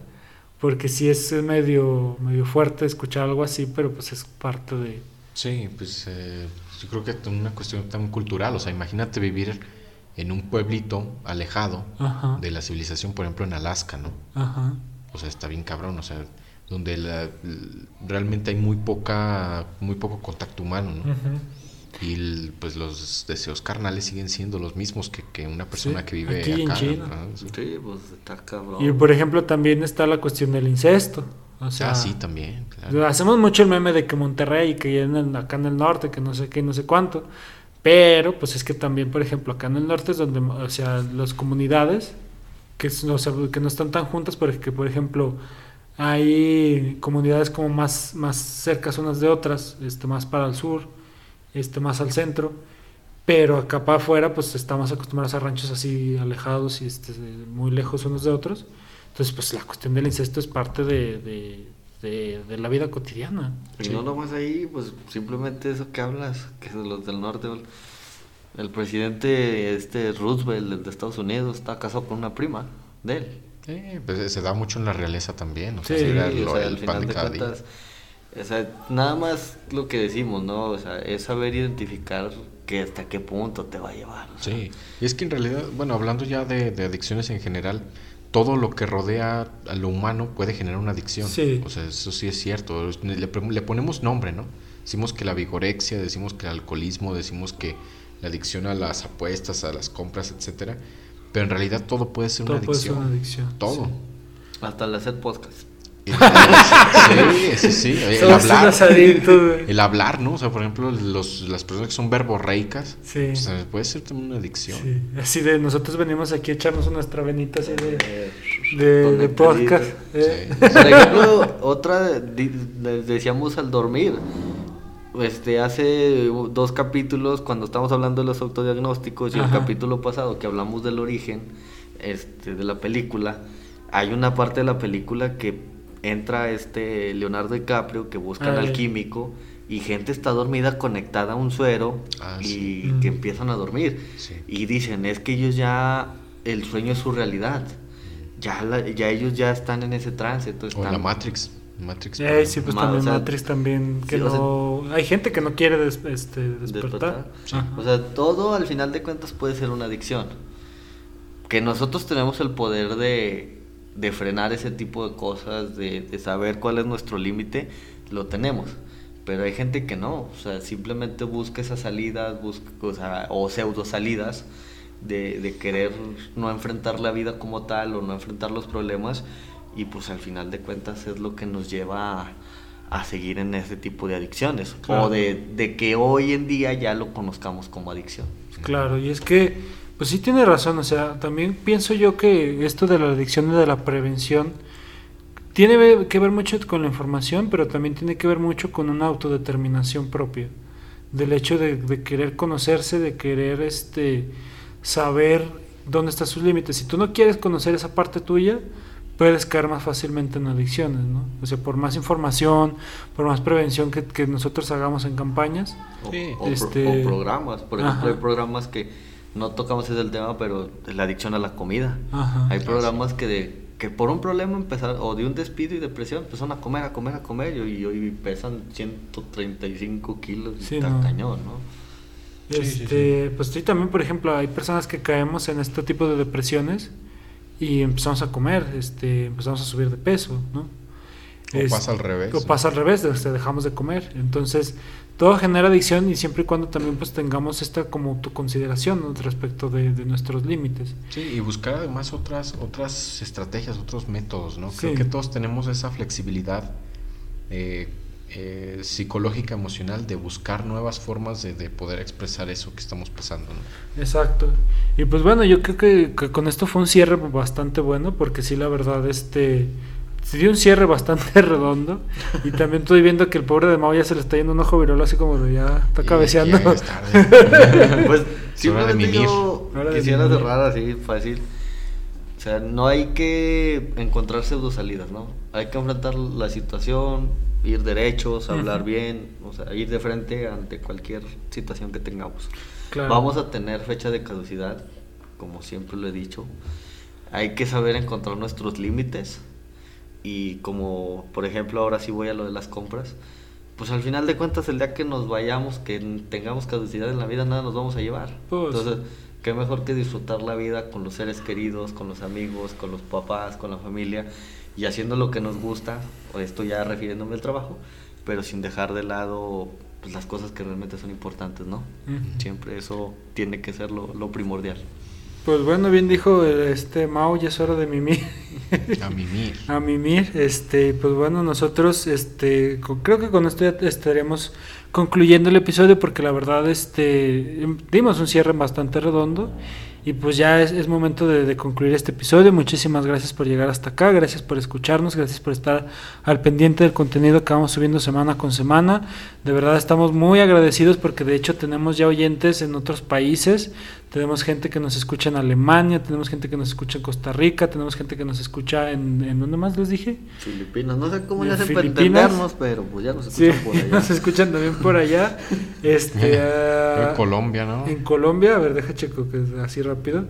porque sí es medio, medio fuerte escuchar algo así, pero pues es parte de... Sí, pues eh, yo creo que es una cuestión tan cultural, o sea, imagínate vivir en un pueblito alejado de la civilización, por ejemplo en Alaska, ¿no? Ajá. O sea, está bien cabrón, o sea, donde realmente hay muy poca, muy poco contacto humano, ¿no? Y pues los deseos carnales siguen siendo los mismos que, una persona que vive aquí acá. En China. Sí, pues está cabrón. Y por ejemplo también está la cuestión del incesto. O sea, ah, sí, también. Hacemos mucho el meme de que Monterrey, que en acá en el norte, que no sé qué, no sé cuánto. Pero, pues es que también, por ejemplo, acá en el norte es donde, o sea, las comunidades que, que no están tan juntas, porque, por ejemplo, hay comunidades como más, más cercas unas de otras, este, más para el sur, este, más al centro, pero acá para afuera, pues estamos acostumbrados a ranchos así alejados y este, muy lejos unos de otros. Entonces, pues la cuestión del incesto es parte de de, la vida cotidiana. Y no nomás ahí, pues simplemente eso que hablas, que es los del norte. El presidente este Roosevelt de Estados Unidos está casado con una prima de él. Sí, pues se da mucho en la realeza también. O sea, al final de, cuentas, o sea, nada más lo que decimos, ¿no? O sea, es saber identificar que hasta qué punto te va a llevar. Sí, y es que en realidad, bueno, hablando ya de, de adicciones en general, todo lo que rodea a lo humano puede generar una adicción. Sí. O sea, eso sí es cierto. Le, ponemos nombre, ¿no? Decimos que la vigorexia, decimos que el alcoholismo, decimos que la adicción a las apuestas, a las compras, etcétera. Pero en realidad todo puede ser, una, adicción. Puede ser una adicción. Todo. Hasta el hacer podcast. [LAUGHS] Sí, sí, sí. El hablar, el hablar, ¿no? O sea, por ejemplo, los, las personas que son verborreicas, sí. puede ser también una adicción. Sí. Así de nosotros venimos aquí a echarnos nuestra venita así de, de, podcast. ¿eh? [LAUGHS] Por ejemplo, otra, decíamos al dormir. Este, hace dos capítulos, cuando estamos hablando de los autodiagnósticos, y el capítulo pasado que hablamos del origen este, de la película, hay una parte de la película que entra este Leonardo DiCaprio que buscan al químico y gente está dormida conectada a un suero ah, y que empiezan a dormir. Y dicen es que ellos ya el sueño es su realidad. Ya ya ellos ya están en ese trance o la Matrix Matrix eh, sí pues también Matrix también que no hay gente que no quiere este, despertar, o sea todo al final de cuentas puede ser una adicción. Que nosotros tenemos el poder de de frenar ese tipo de cosas, de, saber cuál es nuestro límite, lo tenemos. Pero hay gente que no, o sea, simplemente busca esas salidas, busca, o, sea, o pseudo salidas de, de querer no enfrentar la vida como tal o no enfrentar los problemas y pues al final de cuentas es lo que nos lleva a, a seguir en ese tipo de adicciones o de, de, que hoy en día ya lo conozcamos como adicción. Claro, y es que, pues sí tiene razón, o sea, también pienso yo que esto de la adicción y de la prevención tiene que ver mucho con la información, pero también tiene que ver mucho con una autodeterminación propia, del hecho de, de querer conocerse, de querer este saber dónde están sus límites. Si tú no quieres conocer esa parte tuya, puedes caer más fácilmente en adicciones, ¿no? O sea, por más información, por más prevención que, que nosotros hagamos en campañas. O, este... programas, por ejemplo, hay programas que no tocamos ese el tema, pero la adicción a la comida. Hay programas que de que por un problema empezaron, o de un despido y depresión, empezaron a comer, a comer, a comer, y hoy pesan 135 kilos, y está cañón, ¿no? Este, pues sí, también, por ejemplo, hay personas que caemos en este tipo de depresiones y empezamos a comer, este, empezamos a subir de peso, ¿no? O pasa al revés. O pasa al revés, este, dejamos de comer. Entonces, todo genera adicción y siempre y cuando también pues tengamos esta como autoconsideración ¿no? respecto de, nuestros límites. Sí, y buscar además otras, otras estrategias, otros métodos, ¿no? Creo que todos tenemos esa flexibilidad eh, eh, psicológica, emocional, de buscar nuevas formas de, poder expresar eso que estamos pasando. Exacto. Y pues bueno, yo creo que, con esto fue un cierre bastante bueno, porque sí, la verdad, este se dio un cierre bastante [LAUGHS] redondo. Y también estoy viendo que el pobre de Mao ya se le está yendo un ojo virolo así como de ya está cabeceando. [LAUGHS] pues [LAUGHS] simplemente yo quisiera cerrar así fácil. O sea, no hay que encontrar pseudo salidas, ¿no? Hay que enfrentar la situación, ir derechos, hablar bien, o sea, ir de frente ante cualquier situación que tengamos. Vamos a tener fecha de caducidad, como siempre lo he dicho. Hay que saber encontrar nuestros límites y como por ejemplo ahora sí voy a lo de las compras, pues al final de cuentas el día que nos vayamos, que tengamos caducidad en la vida, nada nos vamos a llevar. Pues. Entonces, qué mejor que disfrutar la vida con los seres queridos, con los amigos, con los papás, con la familia y haciendo lo que nos gusta, esto ya refiriéndome al trabajo, pero sin dejar de lado pues, las cosas que realmente son importantes, ¿no? Siempre eso tiene que ser lo, lo, primordial. Pues bueno, bien dijo este Mao, ya es hora de mimir. A mimir. [LAUGHS] A mimir, este, pues bueno, nosotros, este, creo que con esto ya estaremos concluyendo el episodio porque la verdad, este, dimos un cierre bastante redondo y pues ya es, momento de, concluir este episodio. Muchísimas gracias por llegar hasta acá, gracias por escucharnos, gracias por estar al pendiente del contenido que vamos subiendo semana con semana. De verdad estamos muy agradecidos porque de hecho tenemos ya oyentes en otros países. Tenemos gente que nos escucha en Alemania, tenemos gente que nos escucha en Costa Rica, tenemos gente que nos escucha en... ¿En dónde más les dije? Filipinas. No sé cómo ya se para entendernos, pero pues ya nos escuchan por [LAUGHS] allá. nos escuchan también por allá. Este, [LAUGHS] en Colombia, ¿no? En Colombia, a ver, deja checo que es así rápido.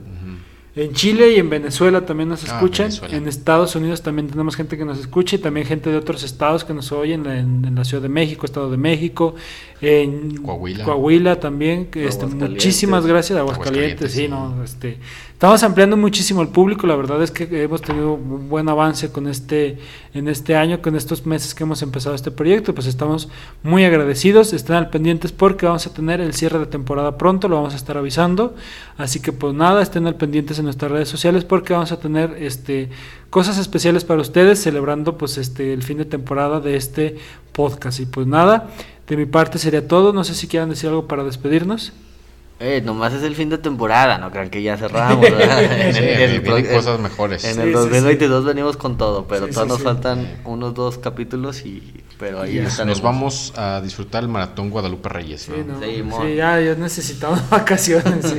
En Chile y en Venezuela también nos ah, escuchan. en Estados Unidos también tenemos gente que nos escucha y también gente de otros estados que nos oyen en, la Ciudad de México, Estado de México, en Coahuila, también. Este, muchísimas gracias, Aguascalientes, sí, no, este, Estamos ampliando muchísimo el público, la verdad es que hemos tenido un buen avance con este, en este año, con estos meses que hemos empezado este proyecto, pues estamos muy agradecidos, estén al pendientes porque vamos a tener el cierre de temporada pronto, lo vamos a estar avisando, así que pues nada, estén al pendientes en nuestras redes sociales porque vamos a tener este cosas especiales para ustedes celebrando pues este el fin de temporada de este podcast y pues nada, de mi parte sería todo, no sé si quieran decir algo para despedirnos. Eh, nomás es el fin de temporada, no crean que ya cerramos. [LAUGHS] en el, cosas mejores. En el 2022 venimos con todo, pero todavía nos faltan unos dos capítulos y pero ahí Nos vamos a disfrutar el maratón Guadalupe Reyes. Sí, ya, ya necesitamos [LAUGHS] vacaciones.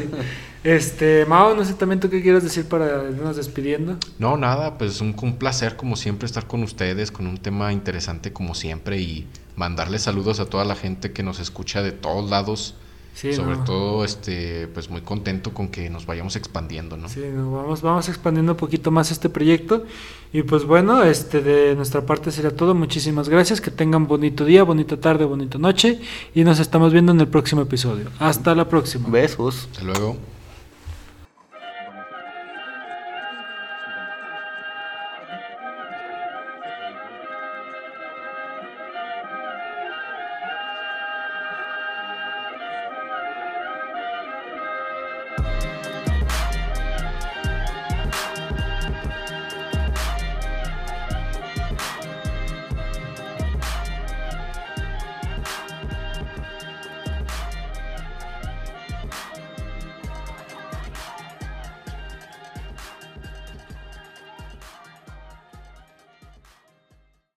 Este, Mao, no sé también tú qué quieres decir para irnos despidiendo. No, nada, pues un, un placer como siempre estar con ustedes, con un tema interesante como siempre y mandarles saludos a toda la gente que nos escucha de todos lados sobre todo, este, pues muy contento con que nos vayamos expandiendo, ¿no? Sí, vamos, vamos expandiendo un poquito más este proyecto. Y pues bueno, este, de nuestra parte sería todo. Muchísimas gracias. Que tengan bonito día, bonita tarde, bonita noche. Y nos estamos viendo en el próximo episodio. Hasta la próxima. Besos. Hasta luego.